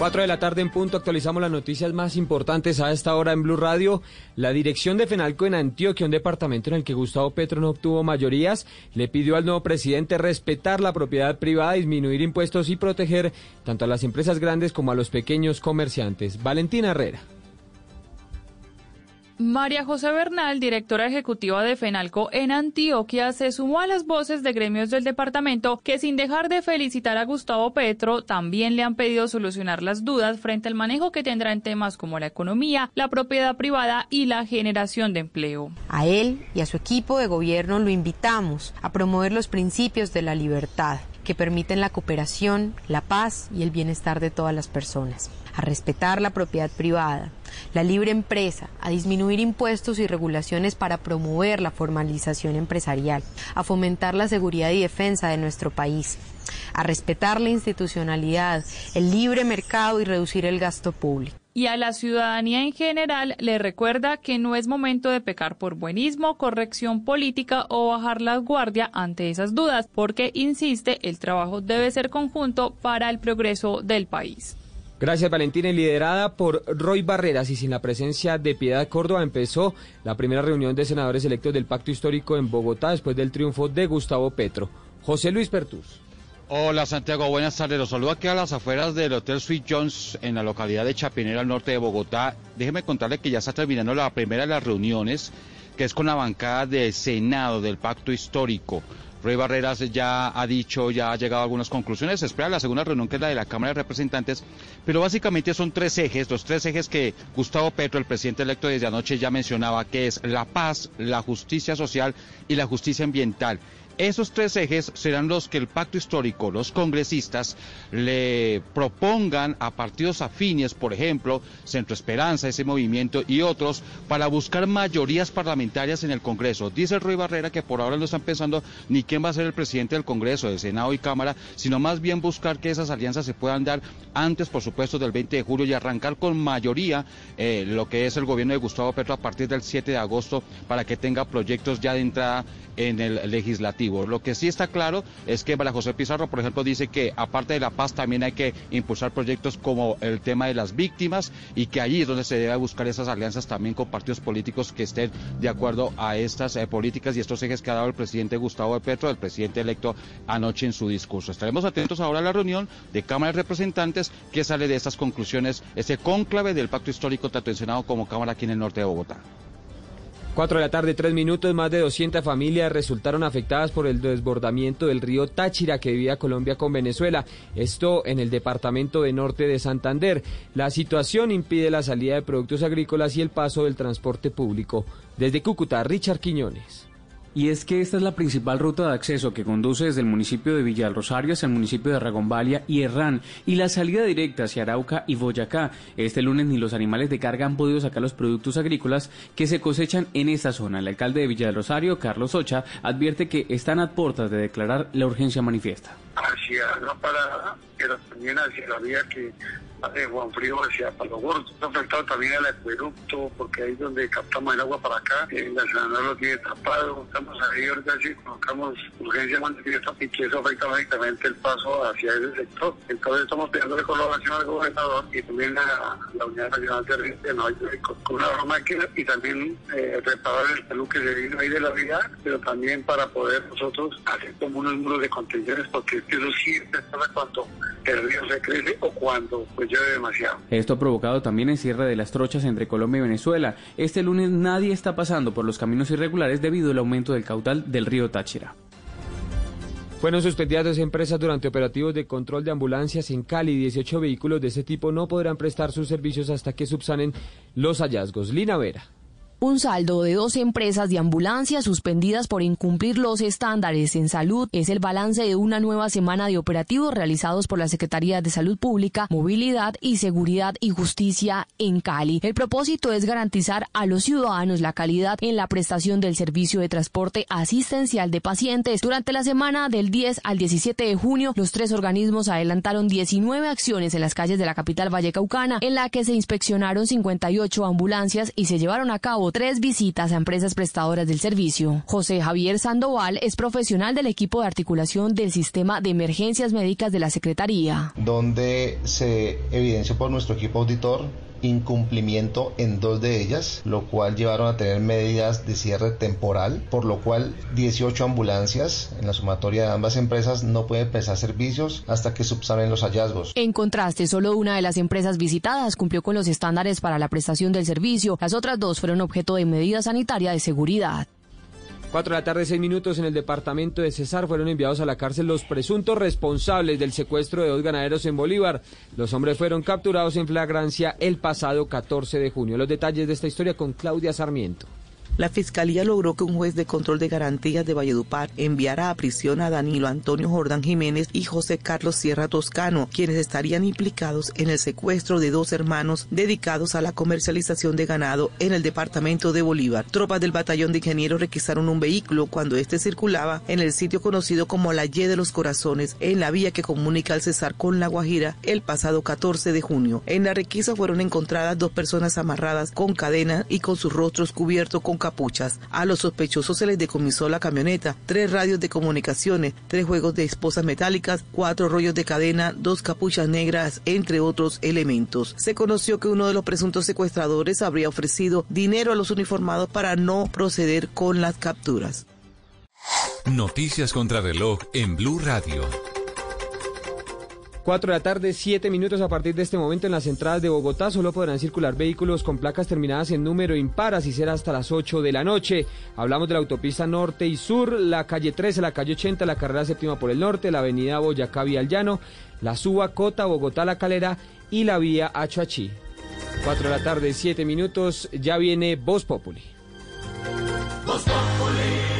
4 de la tarde en punto actualizamos las noticias más importantes a esta hora en Blue Radio. La dirección de Fenalco en Antioquia, un departamento en el que Gustavo Petro no obtuvo mayorías, le pidió al nuevo presidente respetar la propiedad privada, disminuir impuestos y proteger tanto a las empresas grandes como a los pequeños comerciantes. Valentina Herrera. María José Bernal, directora ejecutiva de FENALCO en Antioquia, se sumó a las voces de gremios del departamento que sin dejar de felicitar a Gustavo Petro, también le han pedido solucionar las dudas frente al manejo que tendrá en temas como la economía, la propiedad privada y la generación de empleo. A él y a su equipo de gobierno lo invitamos a promover los principios de la libertad que permiten la cooperación, la paz y el bienestar de todas las personas, a respetar la propiedad privada, la libre empresa, a disminuir impuestos y regulaciones para promover la formalización empresarial, a fomentar la seguridad y defensa de nuestro país, a respetar la institucionalidad, el libre mercado y reducir el gasto público y a la ciudadanía en general le recuerda que no es momento de pecar por buenismo, corrección política o bajar la guardia ante esas dudas, porque, insiste, el trabajo debe ser conjunto para el progreso del país. Gracias Valentina, y liderada por Roy Barreras y sin la presencia de Piedad Córdoba empezó la primera reunión de senadores electos del Pacto Histórico en Bogotá después del triunfo de Gustavo Petro. José Luis Pertus. Hola Santiago, buenas tardes. Los saludo aquí a las afueras del Hotel Sweet Jones en la localidad de Chapinera, al norte de Bogotá. Déjeme contarle que ya está terminando la primera de las reuniones, que es con la bancada del Senado del Pacto Histórico. Roy Barreras ya ha dicho, ya ha llegado a algunas conclusiones. Espera la segunda reunión, que es la de la Cámara de Representantes. Pero básicamente son tres ejes, los tres ejes que Gustavo Petro, el presidente electo desde anoche, ya mencionaba, que es la paz, la justicia social y la justicia ambiental. Esos tres ejes serán los que el pacto histórico, los congresistas, le propongan a partidos afines, por ejemplo, Centro Esperanza, ese movimiento y otros, para buscar mayorías parlamentarias en el Congreso. Dice Ruy Barrera que por ahora no están pensando ni quién va a ser el presidente del Congreso, del Senado y Cámara, sino más bien buscar que esas alianzas se puedan dar antes, por supuesto, del 20 de julio y arrancar con mayoría eh, lo que es el gobierno de Gustavo Petro a partir del 7 de agosto para que tenga proyectos ya de entrada en el legislativo. Lo que sí está claro es que María José Pizarro, por ejemplo, dice que aparte de la paz también hay que impulsar proyectos como el tema de las víctimas y que allí es donde se debe buscar esas alianzas también con partidos políticos que estén de acuerdo a estas eh, políticas y estos ejes que ha dado el presidente Gustavo Petro, el presidente electo anoche en su discurso. Estaremos atentos ahora a la reunión de Cámara de Representantes que sale de estas conclusiones, ese cónclave del pacto histórico tanto en Senado como Cámara aquí en el norte de Bogotá. 4 de la tarde, 3 minutos, más de 200 familias resultaron afectadas por el desbordamiento del río Táchira que vivía Colombia con Venezuela. Esto en el departamento de norte de Santander. La situación impide la salida de productos agrícolas y el paso del transporte público. Desde Cúcuta, Richard Quiñones. Y es que esta es la principal ruta de acceso que conduce desde el municipio de Villa Rosario hacia el municipio de Ragombalia y Herrán y la salida directa hacia Arauca y Boyacá. Este lunes ni los animales de carga han podido sacar los productos agrícolas que se cosechan en esta zona. El alcalde de Villa Rosario, Carlos Ocha, advierte que están a puertas de declarar la urgencia manifiesta. Que de Juan Frío hacia Palo Gordo. Está afectado también el acueducto, porque ahí es donde captamos el agua para acá. El nacional lo tiene tapado. Estamos ahí, ahorita sí colocamos urgencia manifiesta y que eso afecta básicamente el paso hacia ese sector. Entonces estamos pidiendo colaboración al gobernador y también a la Unidad Nacional de York con, una máquina y también eh, reparar el talud que se vino ahí de la vía, pero también para poder nosotros hacer como unos muros de contenciones, porque eso sí cuando el río se crece o cuando pues llueve demasiado. Esto ha provocado también el cierre de las trochas entre Colombia y Venezuela. Este lunes nadie está pasando por los caminos irregulares debido al aumento del caudal del río Táchira. Fueron suspendidas dos empresas durante operativos de control de ambulancias en Cali. 18 vehículos de ese tipo no podrán prestar sus servicios hasta que subsanen los hallazgos. Lina Vera. Un saldo de dos empresas de ambulancia suspendidas por incumplir los estándares en salud es el balance de una nueva semana de operativos realizados por la Secretaría de Salud Pública, Movilidad y Seguridad y Justicia en Cali. El propósito es garantizar a los ciudadanos la calidad en la prestación del servicio de transporte asistencial de pacientes. Durante la semana del 10 al 17 de junio, los tres organismos adelantaron 19 acciones en las calles de la capital vallecaucana, en la que se inspeccionaron 58 ambulancias y se llevaron a cabo tres visitas a empresas prestadoras del servicio. José Javier Sandoval es profesional del equipo de articulación del sistema de emergencias médicas de la Secretaría. donde se evidenció por nuestro equipo auditor incumplimiento en dos de ellas, lo cual llevaron a tener medidas de cierre temporal, por lo cual 18 ambulancias en la sumatoria de ambas empresas no pueden prestar servicios hasta que subsanen los hallazgos. En contraste, solo una de las empresas visitadas cumplió con los estándares para la prestación del servicio. Las otras dos fueron objeto de medida sanitaria de seguridad. 4 de la tarde, 6 minutos en el departamento de Cesar fueron enviados a la cárcel los presuntos responsables del secuestro de dos ganaderos en Bolívar. Los hombres fueron capturados en flagrancia el pasado 14 de junio. Los detalles de esta historia con Claudia Sarmiento. La Fiscalía logró que un juez de control de garantías de Valledupar enviara a prisión a Danilo Antonio Jordán Jiménez y José Carlos Sierra Toscano, quienes estarían implicados en el secuestro de dos hermanos dedicados a la comercialización de ganado en el departamento de Bolívar. Tropas del batallón de ingenieros requisaron un vehículo cuando este circulaba en el sitio conocido como la Y de los Corazones, en la vía que comunica al Cesar con La Guajira el pasado 14 de junio. En la requisa fueron encontradas dos personas amarradas con cadena y con sus rostros cubiertos con capuchas. A los sospechosos se les decomisó la camioneta, tres radios de comunicaciones, tres juegos de esposas metálicas, cuatro rollos de cadena, dos capuchas negras, entre otros elementos. Se conoció que uno de los presuntos secuestradores habría ofrecido dinero a los uniformados para no proceder con las capturas. Noticias contra reloj en Blue Radio. 4 de la tarde, 7 minutos a partir de este momento en las entradas de Bogotá solo podrán circular vehículos con placas terminadas en número impar, así será hasta las 8 de la noche. Hablamos de la autopista norte y sur, la calle 13, la calle 80, la carrera séptima por el norte, la avenida Boyacá Vía Llano, la Suba Cota, Bogotá La Calera y la vía Achuachi. 4 de la tarde, 7 minutos, ya viene Voz Populi. Voz Populi,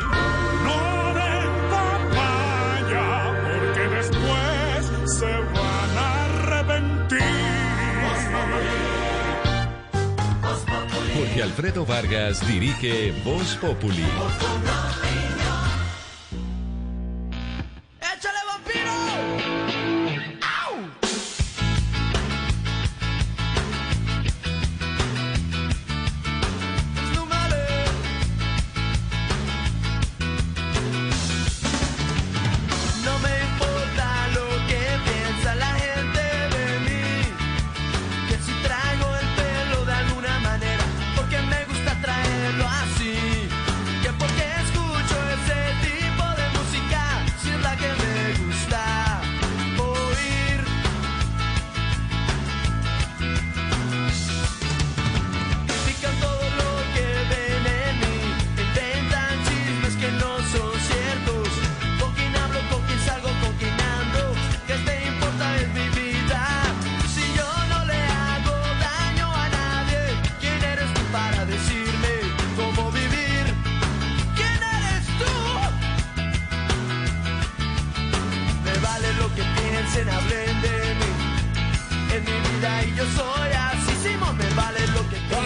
Jorge Alfredo Vargas dirige Voz Populi.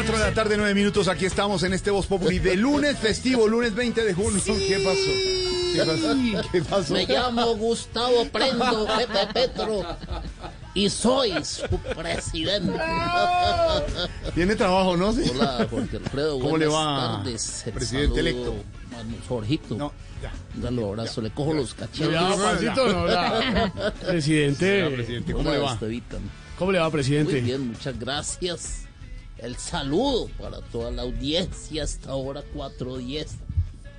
4 de la tarde, 9 minutos. Aquí estamos en este Voz Populi de lunes festivo, lunes 20 de junio. ¿Qué pasó? ¿Qué pasó? ¿Qué pasó? Me llamo Gustavo Prendo Pepe Petro y soy su presidente. Tiene trabajo, ¿no? Sí. Hola, Jorge Alfredo. ¿Cómo le va, tardes. Presidente saludo electo? Jorgito. No, ya. Dale un abrazo, le cojo los cachetes. Ya, Juancito, no, ya. Presidente. Hola, presidente, ¿cómo Hola, le va? Estevita. ¿Cómo le va, presidente? Muy bien, muchas gracias. El saludo para toda la audiencia hasta ahora 4.10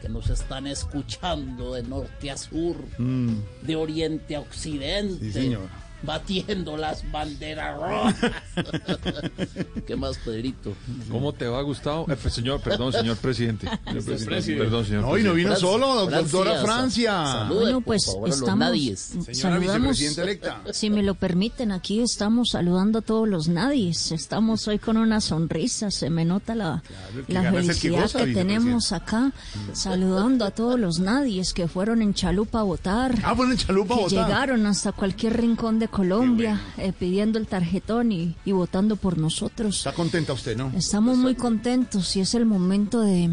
que nos están escuchando de norte a sur, Mm, de oriente a occidente, Sí, señor. Batiendo las banderas rojas. ¿Qué más, Pedrito? ¿Cómo te va, Gustavo? Eh, pues, señor, perdón, señor presidente. Señor presidente, presidente. Perdón, señor No, y no vino solo, doctora Francia. Salude, Bueno, pues favor, a los estamos, nadies. Señora saludamos, vicepresidenta electa. si me lo permiten, aquí estamos saludando a todos los nadies. Estamos hoy con una sonrisa, se me nota la, que la el que felicidad goza, que tenemos acá, saludando a todos los nadies que fueron en Chalupa a votar. Ah, fueron en Chalupa a que votar. llegaron hasta cualquier rincón de Colombia eh, pidiendo el tarjetón y, y votando por nosotros. Está contenta usted, ¿no? Estamos muy contentos y es el momento de,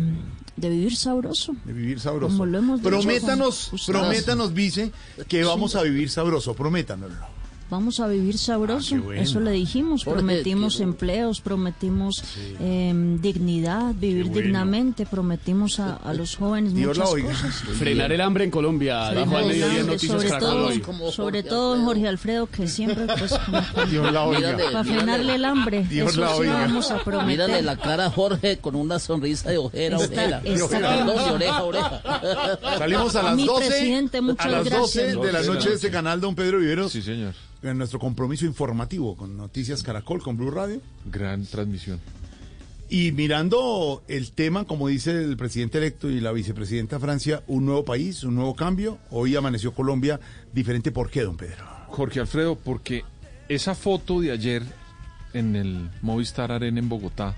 de vivir sabroso. De vivir sabroso. Como lo hemos dicho prométanos, prométanos, vice, que vamos a vivir sabroso. Prométanoslo. Vamos a vivir sabroso, Ah, bueno. eso le dijimos, Jorge, prometimos qué empleos, prometimos eh, dignidad, vivir bueno. dignamente, prometimos a, a los jóvenes Dios la muchas oiga. cosas. Frenar el hambre en Colombia, dijo al mediodía en Noticias sobre todo, hoy. Como sobre todo. Jorge Alfredo, que siempre pues como- Dios la oiga. Para frenarle el hambre, Dios eso la sí oiga. vamos a prometer. Mírale la cara a Jorge con una sonrisa de ojera ojera. está- Perdón, de oreja a oreja. Salimos a las Mi 12. presidente, muchas a las 12 gracias. de la noche de este canal, don Pedro Viveros. Sí, señor. En nuestro compromiso informativo con Noticias Caracol, con Blue Radio. Gran transmisión. Y mirando el tema, como dice el presidente electo y la vicepresidenta Francia, un nuevo país, un nuevo cambio. Hoy amaneció Colombia diferente. ¿Por qué, don Pedro? Jorge Alfredo, porque esa foto de ayer en el Movistar Arena en Bogotá,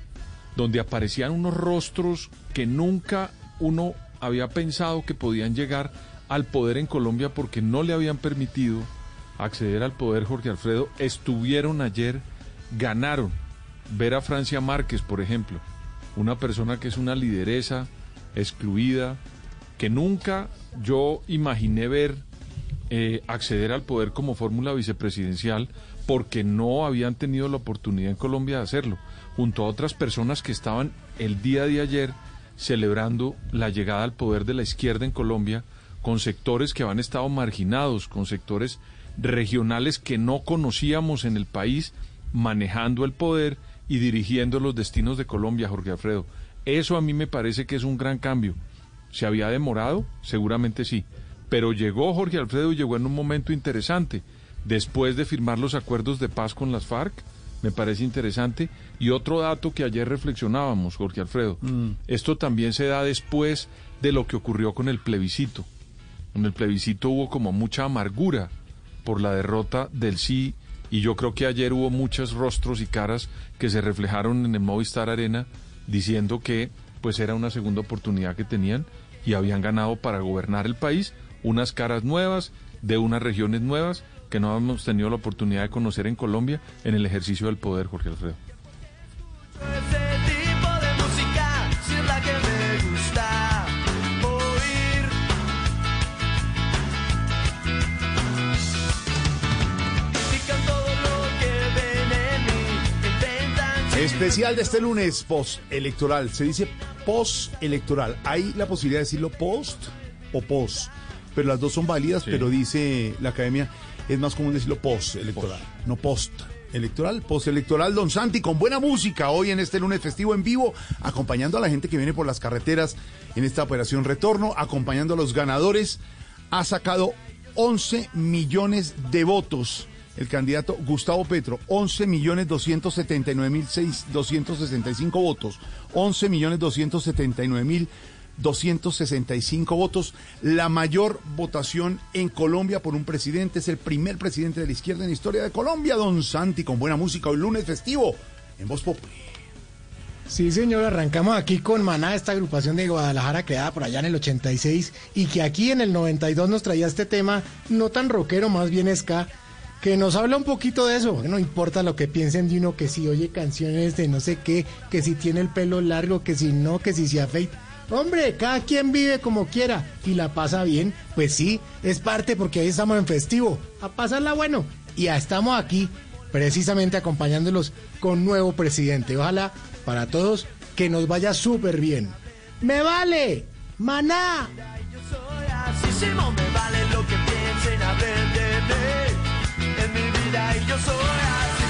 donde aparecían unos rostros que nunca uno había pensado que podían llegar al poder en Colombia porque no le habían permitido acceder al poder, Jorge Alfredo, estuvieron ayer, ganaron. Ver a Francia Márquez, por ejemplo, una persona que es una lideresa, excluida, que nunca yo imaginé ver eh, acceder al poder como fórmula vicepresidencial porque no habían tenido la oportunidad en Colombia de hacerlo, junto a otras personas que estaban el día de ayer celebrando la llegada al poder de la izquierda en Colombia, con sectores que habían estado marginados, con sectores regionales que no conocíamos en el país, manejando el poder y dirigiendo los destinos de Colombia, Jorge Alfredo. Eso a mí me parece que es un gran cambio. ¿Se había demorado? Seguramente sí. Pero llegó Jorge Alfredo y llegó en un momento interesante. Después de firmar los acuerdos de paz con las FARC, me parece interesante. Y otro dato que ayer reflexionábamos, Jorge Alfredo. Esto también se da después de lo que ocurrió con el plebiscito. En el plebiscito hubo como mucha amargura por la derrota del sí y yo creo que ayer hubo muchos rostros y caras que se reflejaron en el Movistar Arena diciendo que pues era una segunda oportunidad que tenían y habían ganado para gobernar el país, unas caras nuevas de unas regiones nuevas que no hemos tenido la oportunidad de conocer en Colombia en el ejercicio del poder, Jorge Alfredo. Especial de este lunes, post-electoral. Se dice post-electoral. Hay la posibilidad de decirlo post o post. Pero las dos son válidas, Sí. pero dice la academia, es más común decirlo post-electoral, no post. Electoral, postelectoral, Don Santi, con buena música hoy en este lunes festivo en vivo, acompañando a la gente que viene por las carreteras en esta operación retorno, acompañando a los ganadores. Ha sacado 11 millones de votos el candidato Gustavo Petro, 11 millones 279 mil 265 votos, 11 millones 279 mil 265 votos, la mayor votación en Colombia por un presidente, es el primer presidente de la izquierda en la historia de Colombia, Don Santi, con buena música, hoy lunes festivo, en Voz Populi. Sí, señor, arrancamos aquí con Maná, esta agrupación de Guadalajara creada por allá en el 86 y que aquí en el 92 nos traía este tema no tan rockero, más bien ska, que nos habla un poquito de eso. No importa lo que piensen de uno, que si oye canciones de no sé qué, que si tiene el pelo largo, que si no, que si se afeita. Hombre, cada quien vive como quiera y la pasa bien. Pues sí, es parte porque ahí estamos en festivo, a pasarla bueno. Y ya estamos aquí precisamente acompañándolos con nuevo presidente. Ojalá para todos que nos vaya súper bien. ¡Me vale! ¡Maná! Asísimo me vale lo que piensen a en mi vida y yo soy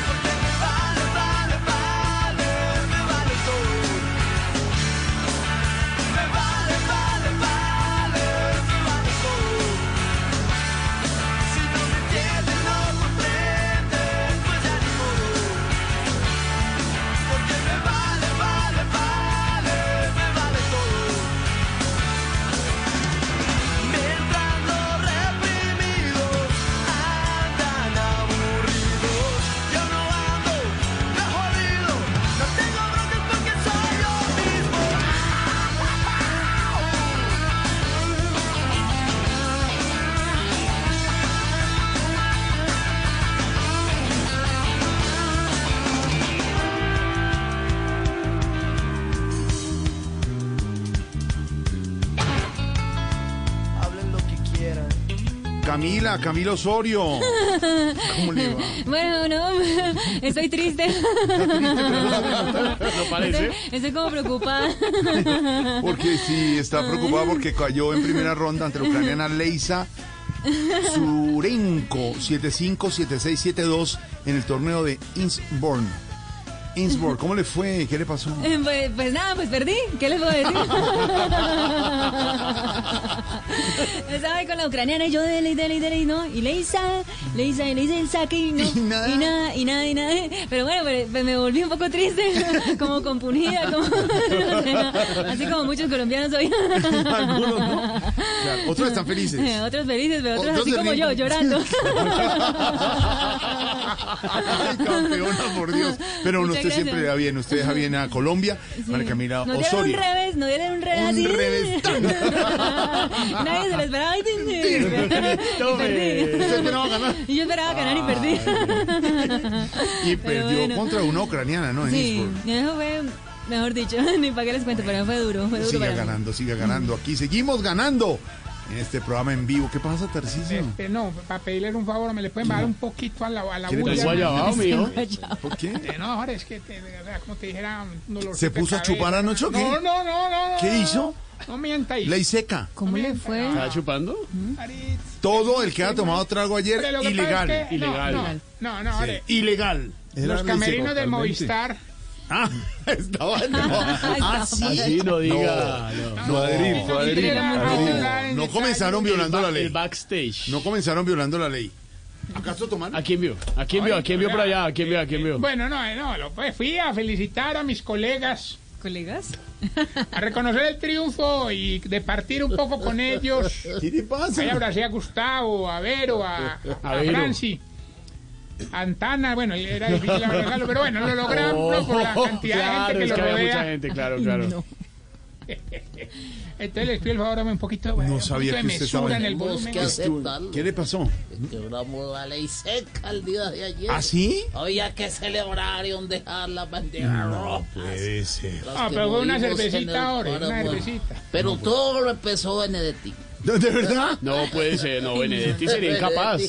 Camila, Camila Osorio. ¿Cómo le va? Bueno, no, estoy triste. ¿No parece? Estoy, estoy como preocupada. Porque sí, está preocupada porque cayó en primera ronda ante la ucraniana Leisa Surenko 757672 en el torneo de Innsbruck. Innsbruck, ¿cómo le fue? ¿Qué le pasó? Pues, pues nada, pues perdí. ¿Qué les puedo decir? Estaba ahí con la ucraniana y yo dele, y dele, y dele, y no. Y Leisa, Leisa, y le hice el saque y no. Y nada, y nada, y nada. Y nada. Pero bueno, pues, pues me volví un poco triste, como compunida, como, así como muchos colombianos hoy. Algunos no. Claro, otros están felices. Otros felices, pero otros, Otros así como yo, llorando. Ay, campeona, por Dios. Pero Muchas usted siempre gracias. le da bien. Usted deja bien a Colombia. María Camila No dieron un Osorio. revés, no dieron un revés así. Nadie se lo esperaba. Y perdí. ¿Usted esperaba ganar? Y yo esperaba ganar y perdí. Y perdió bueno. contra una ucraniana, ¿no? En Sí, Innsbruck. eso fue, mejor dicho, ni para qué les cuento, pero fue duro, fue duro Siga para mí. ganando, siga ganando. Aquí seguimos ganando en este programa en vivo. ¿Qué pasa, Tarcisio? Este, no, para pedirle un favor, me le pueden bajar un poquito a la, a la ¿Qué le bulla? Guayabao, mijo. ¿Por qué? no, ahora es que, te, como te dijera, un dolor ¿Se puso a chupar anoche o qué? No, no, no, no. no, ¿Qué no, hizo? No mienta ahí. Ley seca. ¿Cómo le fue? ¿Estaba chupando? Todo el que ha tomado trago ayer, ilegal. es que- no, No, no, no, Sí, ahora, Ilegal. Era Los camerinos del Movistar. Ah, estaba en Ah, sí. Así no diga. No, no. No, no, no, No comenzaron violando la ley. El backstage. No comenzaron violando la ley. ¿Acaso tomaron? ¿A quién vio? ¿A quién vio? ¿A quién vio por allá? ¿A quién vio? ¿A quién vio? Bueno, no, eh, no, lo, pues, fui a felicitar a mis colegas. ¿Colegas? A reconocer el triunfo y de partir un poco con ellos. ¿Qué le pasa? Ahí abracé a Gustavo, a Vero, a, a. Franci. Antana, bueno, era difícil abrazarlo, pero bueno, lo logramos por la cantidad Oh, claro, de gente que es lo que había rodea. mucha gente, claro, claro. Entonces les pido el favor, un poquito, bueno, No un sabía poquito que de usted mesura estaba en el volumen. que aceptarlo. ¿Qué le pasó? Quebramos la ley seca el día de ayer. ¿Ah, sí? Había que celebrar y ondejar la bandera roja. Puede ser. Las Ah, que pero fue una cervecita ahora, una cervecita. Pero todo lo empezó Benedetti. ¿De verdad? No puede ser, no, Benedetti sería incapaz.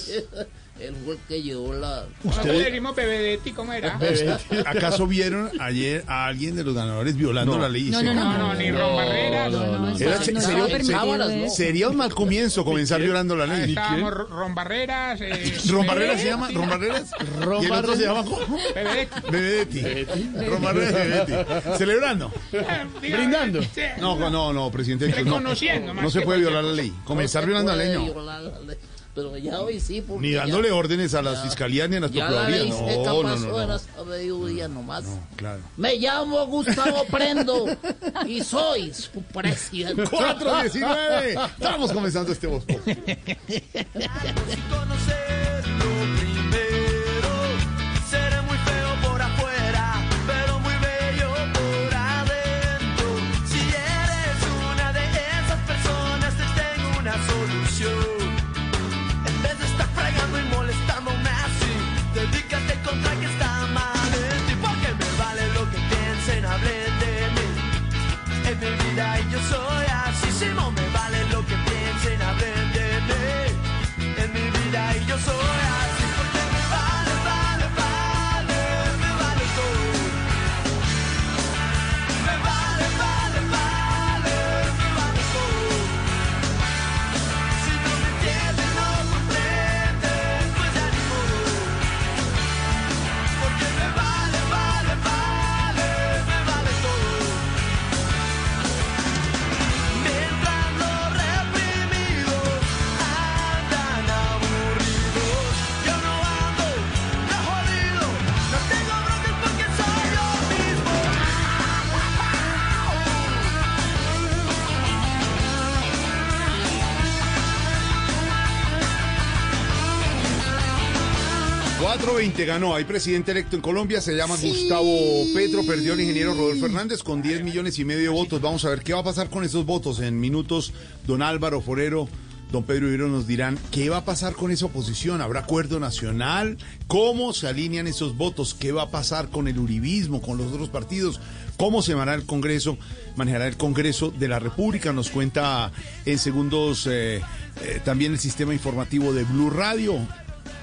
Él fue el que llevó la... Nosotros le decimos Bebedetti, ¿cómo era? ¿Acaso vieron ayer a alguien de los ganadores violando la ley? No, no, no, no, ni Ron Barreras. Era- no, se- no, sería, no, sería- cámaras, ¿no? sería un mal comienzo comenzar violando la ley. estábamos Ron Barreras. Eh, ¿Ron Barreras se llama? ¿Ron Barreras? Ron ¿Y el otro se llama cómo? Bebedetti. Ron Barreras Bebedetti. Celebrando. Brindando. No, no, no, presidente. No, Reconociendo, más no se puede violar la ley. Comenzar violando la ley, puede no. Pero ya hoy sí, porque Ni ya- dándole órdenes a las fiscalías ni a las procuradurías. No, no, pasó, no. era no. hasta mediodía nomás. Claro. Me llamo Gustavo Prendo y soy su presidente. 419. Estamos comenzando este voz. Vida y 420 ganó. Hay presidente electo en Colombia. Se llama Gustavo Petro. Perdió el ingeniero Rodolfo Hernández con 10 millones y medio de votos. Vamos a ver qué va a pasar con esos votos. En minutos, don Álvaro Forero, don Pedro Ibero nos dirán qué va a pasar con esa oposición. ¿Habrá acuerdo nacional? ¿Cómo se alinean esos votos? ¿Qué va a pasar con el uribismo, con los otros partidos? ¿Cómo se manejará el Congreso? Manejará el Congreso de la República. Nos cuenta en segundos. eh, eh, también el sistema informativo de Blue Radio.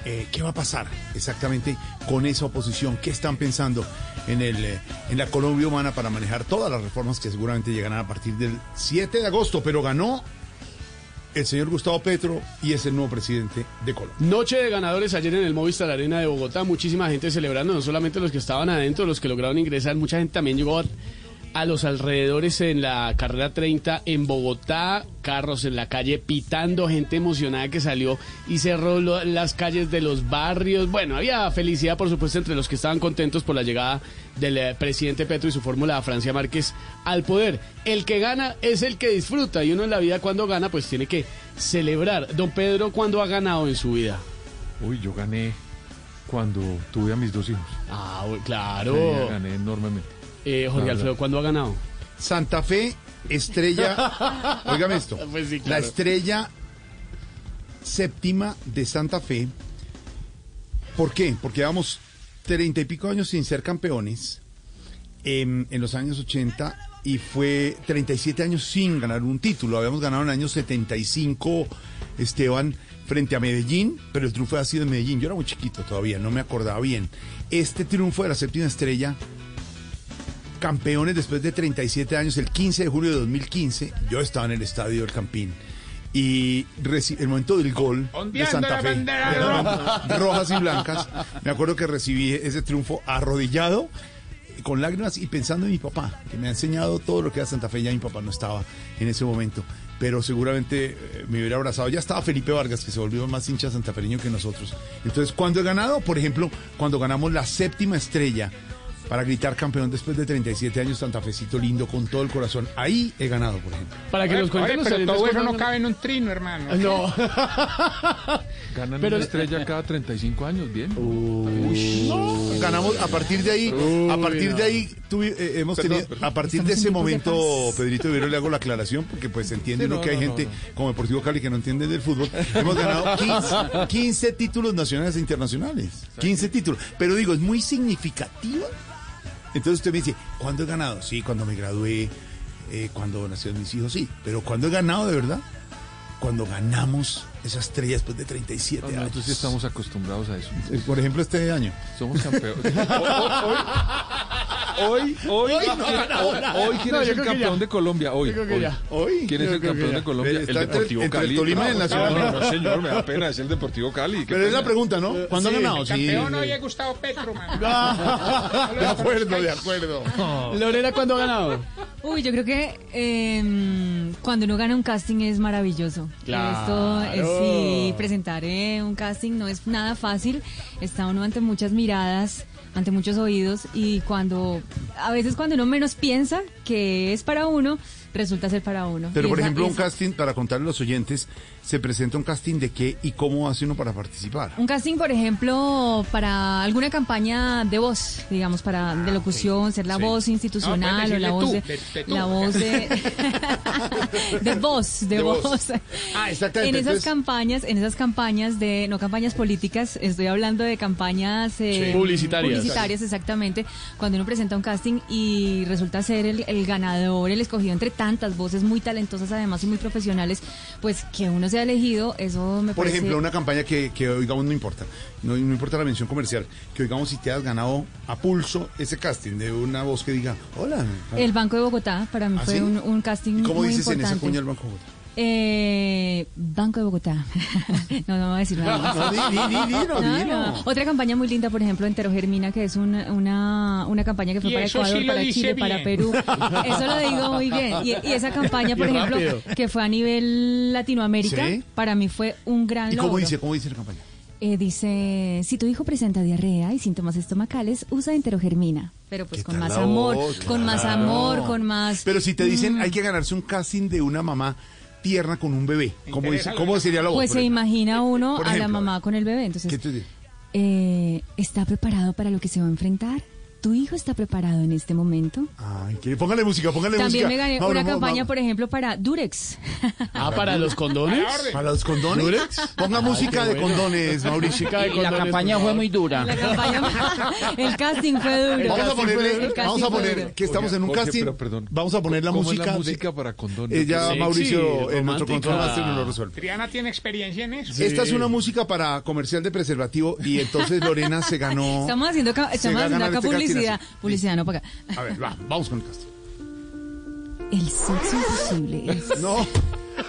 Eh, ¿Qué va a pasar exactamente con esa oposición? ¿Qué están pensando en, el, eh, en la Colombia humana para manejar todas las reformas que seguramente llegarán a partir del 7 de agosto? Pero ganó el señor Gustavo Petro y es el nuevo presidente de Colombia. Noche de ganadores ayer en el Movistar Arena de Bogotá. Muchísima gente celebrando, no solamente los que estaban adentro, los que lograron ingresar. Mucha gente también llegó a, a los alrededores en la carrera 30 en Bogotá. Carros en la calle pitando, gente emocionada que salió y cerró lo- las calles de los barrios. Bueno, había felicidad, por supuesto, entre los que estaban contentos por la llegada del eh, presidente Petro y su fórmula Francia Márquez al poder. El que gana es el que disfruta y uno en la vida cuando gana pues tiene que celebrar. Don Pedro, ¿cuándo ha ganado en su vida? Uy, yo gané cuando tuve a mis dos hijos. Ah, claro. Sí, gané enormemente. Eh, Jorge La Alfredo. ¿cuándo ha ganado? Santa Fe, estrella. Óigame esto. Pues sí, La estrella séptima de Santa Fe. ¿Por qué? Porque llevamos treinta y pico años sin ser campeones em, en los años 80 y fue 37 años sin ganar un título. Habíamos ganado en el año 75, Esteban, frente a Medellín, pero el triunfo ha sido en Medellín. Yo era muy chiquito todavía, no me acordaba bien. Este triunfo de la séptima estrella campeones después de 37 años, el 15 de julio de 2015, yo estaba en el estadio del Campín. Y el momento del gol de Santa Fe, de roja. rojas y blancas, me acuerdo que recibí ese triunfo arrodillado, con lágrimas y pensando en mi papá, que me ha enseñado todo lo que era Santa Fe. Ya mi papá no estaba en ese momento, pero seguramente eh, me hubiera abrazado. Ya estaba Felipe Vargas, que se volvió más hincha santafereño que nosotros. Entonces, cuando he ganado, por ejemplo, cuando ganamos la séptima estrella para gritar campeón después de 37 años, Santafecito lindo, con todo el corazón. Ahí he ganado, por ejemplo. Para que Oye, los pero oyentes todo eso no cabe en un trino, hermano. No. Ganan Pero- una estrella cada 35 años, bien. No, ganamos a partir de ahí, a partir de ahí tuvi- eh, hemos Perdón, tenido, perdón. a partir de ese momento, Pedrito Vivero le hago la aclaración porque pues entiende Sí, no, que hay no, gente como Deportivo Cali que no entiende del fútbol. Hemos ganado 15, 15 títulos nacionales e internacionales, 15 títulos, pero digo, es muy significativa. Entonces usted me dice, ¿cuándo he ganado? Sí, cuando me gradué, eh, cuando nacieron mis hijos, sí, pero ¿cuándo he ganado de verdad? Cuando ganamos esa estrella después de 37 No, años. Nosotros sí estamos acostumbrados a eso. Eh, Por ejemplo, este año. Somos campeones. Hoy, hoy, hoy, no ¿quién- gana ahora. hoy, ¿quién No, es el campeón de Colombia? Hoy. Yo creo que hoy. ya. Hoy. ¿Quién es el campeón de Colombia? El entre- Deportivo entre el Cali. Tolima y el No, Nacional. No, no, señor, me da pena. Es el Deportivo Cali. Pero es la pregunta, ¿no? ¿Cuándo Sí. ha ganado? El campeón hoy es Gustavo Petro, man. de acuerdo, de acuerdo. Lorena, ¿cuándo ha ganado? Uy, yo creo que em, cuando uno gana un casting es maravilloso. Claro. Esto, eh, sí, presentar eh, un casting no es nada fácil. Está uno ante muchas miradas, ante muchos oídos y cuando, a veces cuando uno menos piensa que es para uno, resulta ser para uno. Pero Y por esa- ejemplo, un casting, para contarle a los oyentes, se presenta un casting de qué y cómo hace uno para participar. Un casting, por ejemplo, para alguna campaña de voz, digamos, para de locución, ser la sí. voz institucional No, o la voz de, decirle tú, de- de tú. la voz de de voz, de, De voz. voz. Ah, exactamente, En esas entonces- campañas, en esas campañas de no campañas políticas, estoy hablando de campañas eh, Sí. Publicitarias. publicitarias, exactamente. Cuando uno presenta un casting y resulta ser el, el ganador, el escogido entre tantas voces muy talentosas además y muy profesionales, pues que uno sea elegido, eso me Por parece ejemplo, una campaña que, que oigamos no importa, no, no importa la mención comercial, que oigamos si te has ganado a pulso ese casting de una voz que diga, hola. El Banco de Bogotá para mí ¿Ah, fue sí? un, un casting ¿Y ¿Cómo muy dices en esa cuña el Banco de Bogotá? Eh, Banco de Bogotá. no, no voy a decir nada más. No, di, di, di, dilo, No. Otra campaña muy linda, por ejemplo, Entero Germina, que es una, una, una campaña que fue Y para sí Ecuador, para Chile, bien. para Perú. Eso lo digo muy bien. Y, y esa campaña, por Y ejemplo, rápido. que fue a nivel Latinoamérica, ¿Sí? para mí fue un gran ¿Y logro. cómo dice, cómo dice la campaña? Eh, dice, si tu hijo presenta diarrea y síntomas estomacales, usa enterogermina. Pero pues ¿Qué con más amor, voz? con más amor, con más... Pero si te dicen, Mm. hay que ganarse un casting de una mamá tierna con un bebé, ¿cómo, dice, cómo sería la voz? Pues se ejemplo? imagina uno Por a la mamá con el bebé. Entonces, ¿Qué te dice? eh, ¿está preparado para lo que se va a enfrentar? ¿Tu hijo está preparado en este momento? Ay, que póngale música, póngale También música. me gané Mauro, una Mauro, campaña, Mauro. por ejemplo, para Durex. Ah, para los condones. ¿Para los condones? ¿Durex? Ponga Ay, música de bueno. condones, Mauricio. Música de Y la campaña fue muy dura. La campaña, el casting fue duro. Vamos a El ponerle, casting vamos a poner que estamos Oiga, en un Jorge, casting. pero perdón. Vamos a poner la ¿Cómo es música. la de- música para condones? Ella, Sexy, Mauricio, en nuestro romántica. control master nos lo resuelve. Triana tiene experiencia en eso. Esta es una música para comercial de preservativo y entonces Lorena se ganó. Estamos haciendo estamos haciendo acá este casting publicidad. Publicidad, no para acá. A ver, va, vamos con el casting. El sexo imposible es... No.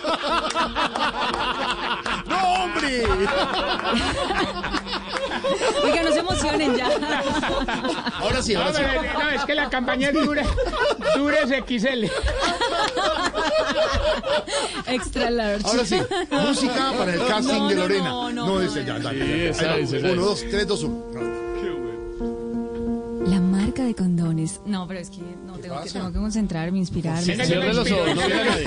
¡No, hombre! Oiga, no se emocionen ya. Ahora sí, No, ahora sí. pero, no, es que la campaña es dura. Dures XL. Extra large. Ahora sí, música para el casting No, de no, Lorena. no, no, esa va. es, esa Uno, es. dos, tres, dos, uno. De condones. No, pero es que no tengo que, tengo que concentrarme, inspirarme. Cierre me los ojos, no mire a nadie.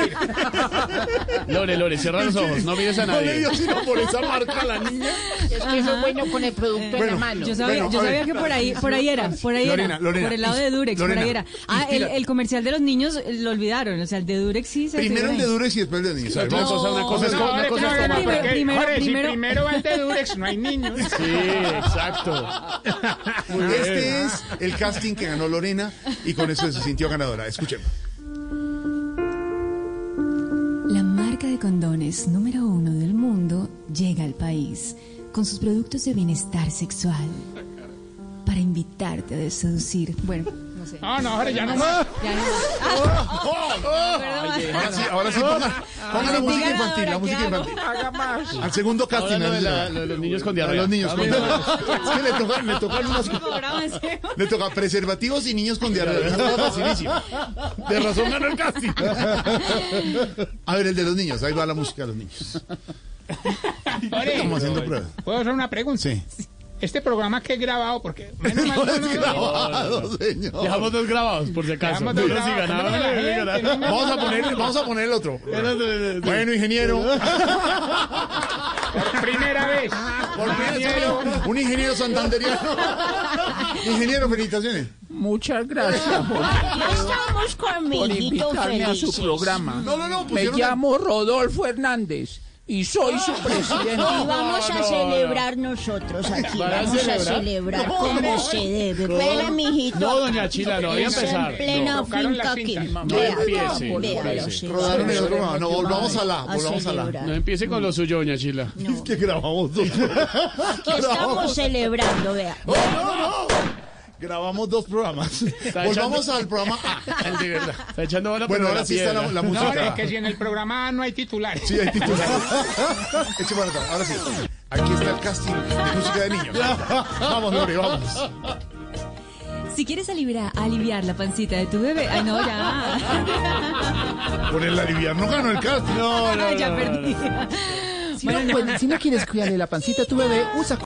Lore, Lore, cierra los ojos, no mires a No le nadie. dio sino por esa marca la niña. Es que eso es bueno con el producto en la Bueno, mano. Yo sabía, Bueno, yo sabía que por ahí, por ahí era, por ahí Lorena, era, Lorena, por el lado de Durex, Lorena, por ahí era. Ah, el, comercial de los niños eh, lo olvidaron, o sea, el de Durex sí se Primero el de. Durex y después el de niños. Cosa, una cosa No, una no, cosa no, no, primero- Jorge, primero- si primero va el de Durex, no hay niños. Sí, exacto. Muy bien. Este es el que ganó Lorena y con eso se sintió ganadora. Escuchemos. La marca de condones número uno del mundo llega al país con sus productos de bienestar sexual para invitarte a seducir. Bueno, sé. No, Jorge, ya no más. Ya no más. Ahora sí, ahora sí, ponga, ponga la música infantil, la música infantil. Haga más. Al segundo casting. Ahora los niños con diarrea. los niños Ah, con diarrea. Es que le tocan, le tocan unas... Le toca preservativos y niños con diarrea. Facilísimo. De razón ganó el casting. A ver, el de los niños. Ahí va la música de los niños. Estamos haciendo pruebas. ¿puedo hacer una pregunta? Sí. Este programa que he grabado, porque menos mal No no, es no, no, grabado, señor. Dejamos dos grabados, por si acaso. Dejamos dos si ganaba, la gente, Vamos a poner, vamos a poner el otro. Bueno, ingeniero. Por primera vez. Por primera vez, un ingeniero santanderiano. Ingeniero, felicitaciones. Muchas gracias por, Estamos con mi por invitarme a su programa. No, no, no, Me llamo Rodolfo Hernández y soy su presidente. Y vamos a celebrar nosotros aquí. ¿Van a Vamos a celebrar? como se debe. Espera, mijito. No, doña Chila, no, voy a empezar. en plena finca aquí. No Vea, empiece. Rodaron el otro. No, volvamos a la, volvamos a la. No empiece con lo suyo, doña Chila. Es que grabamos dos. Aquí estamos celebrando, vea. No, no, no. Grabamos dos programas. Volvamos echando- al programa A. El de verdad. Está echando bala Bueno, ahora la sí está la, la No, música. Jorge, que si en el programa no hay titulares. Sí, hay titular. Eche para atrás. Ahora sí. Aquí está el casting de música de niños. Vamos, Lore, vamos. Si quieres aliviar, aliviar la pancita de tu bebé, ay no, ya. Por el aliviar no ganó el casting. No, no, ya no, no, perdí. Si no, puedes- si no quieres cuidarle la pancita a tu bebé, usa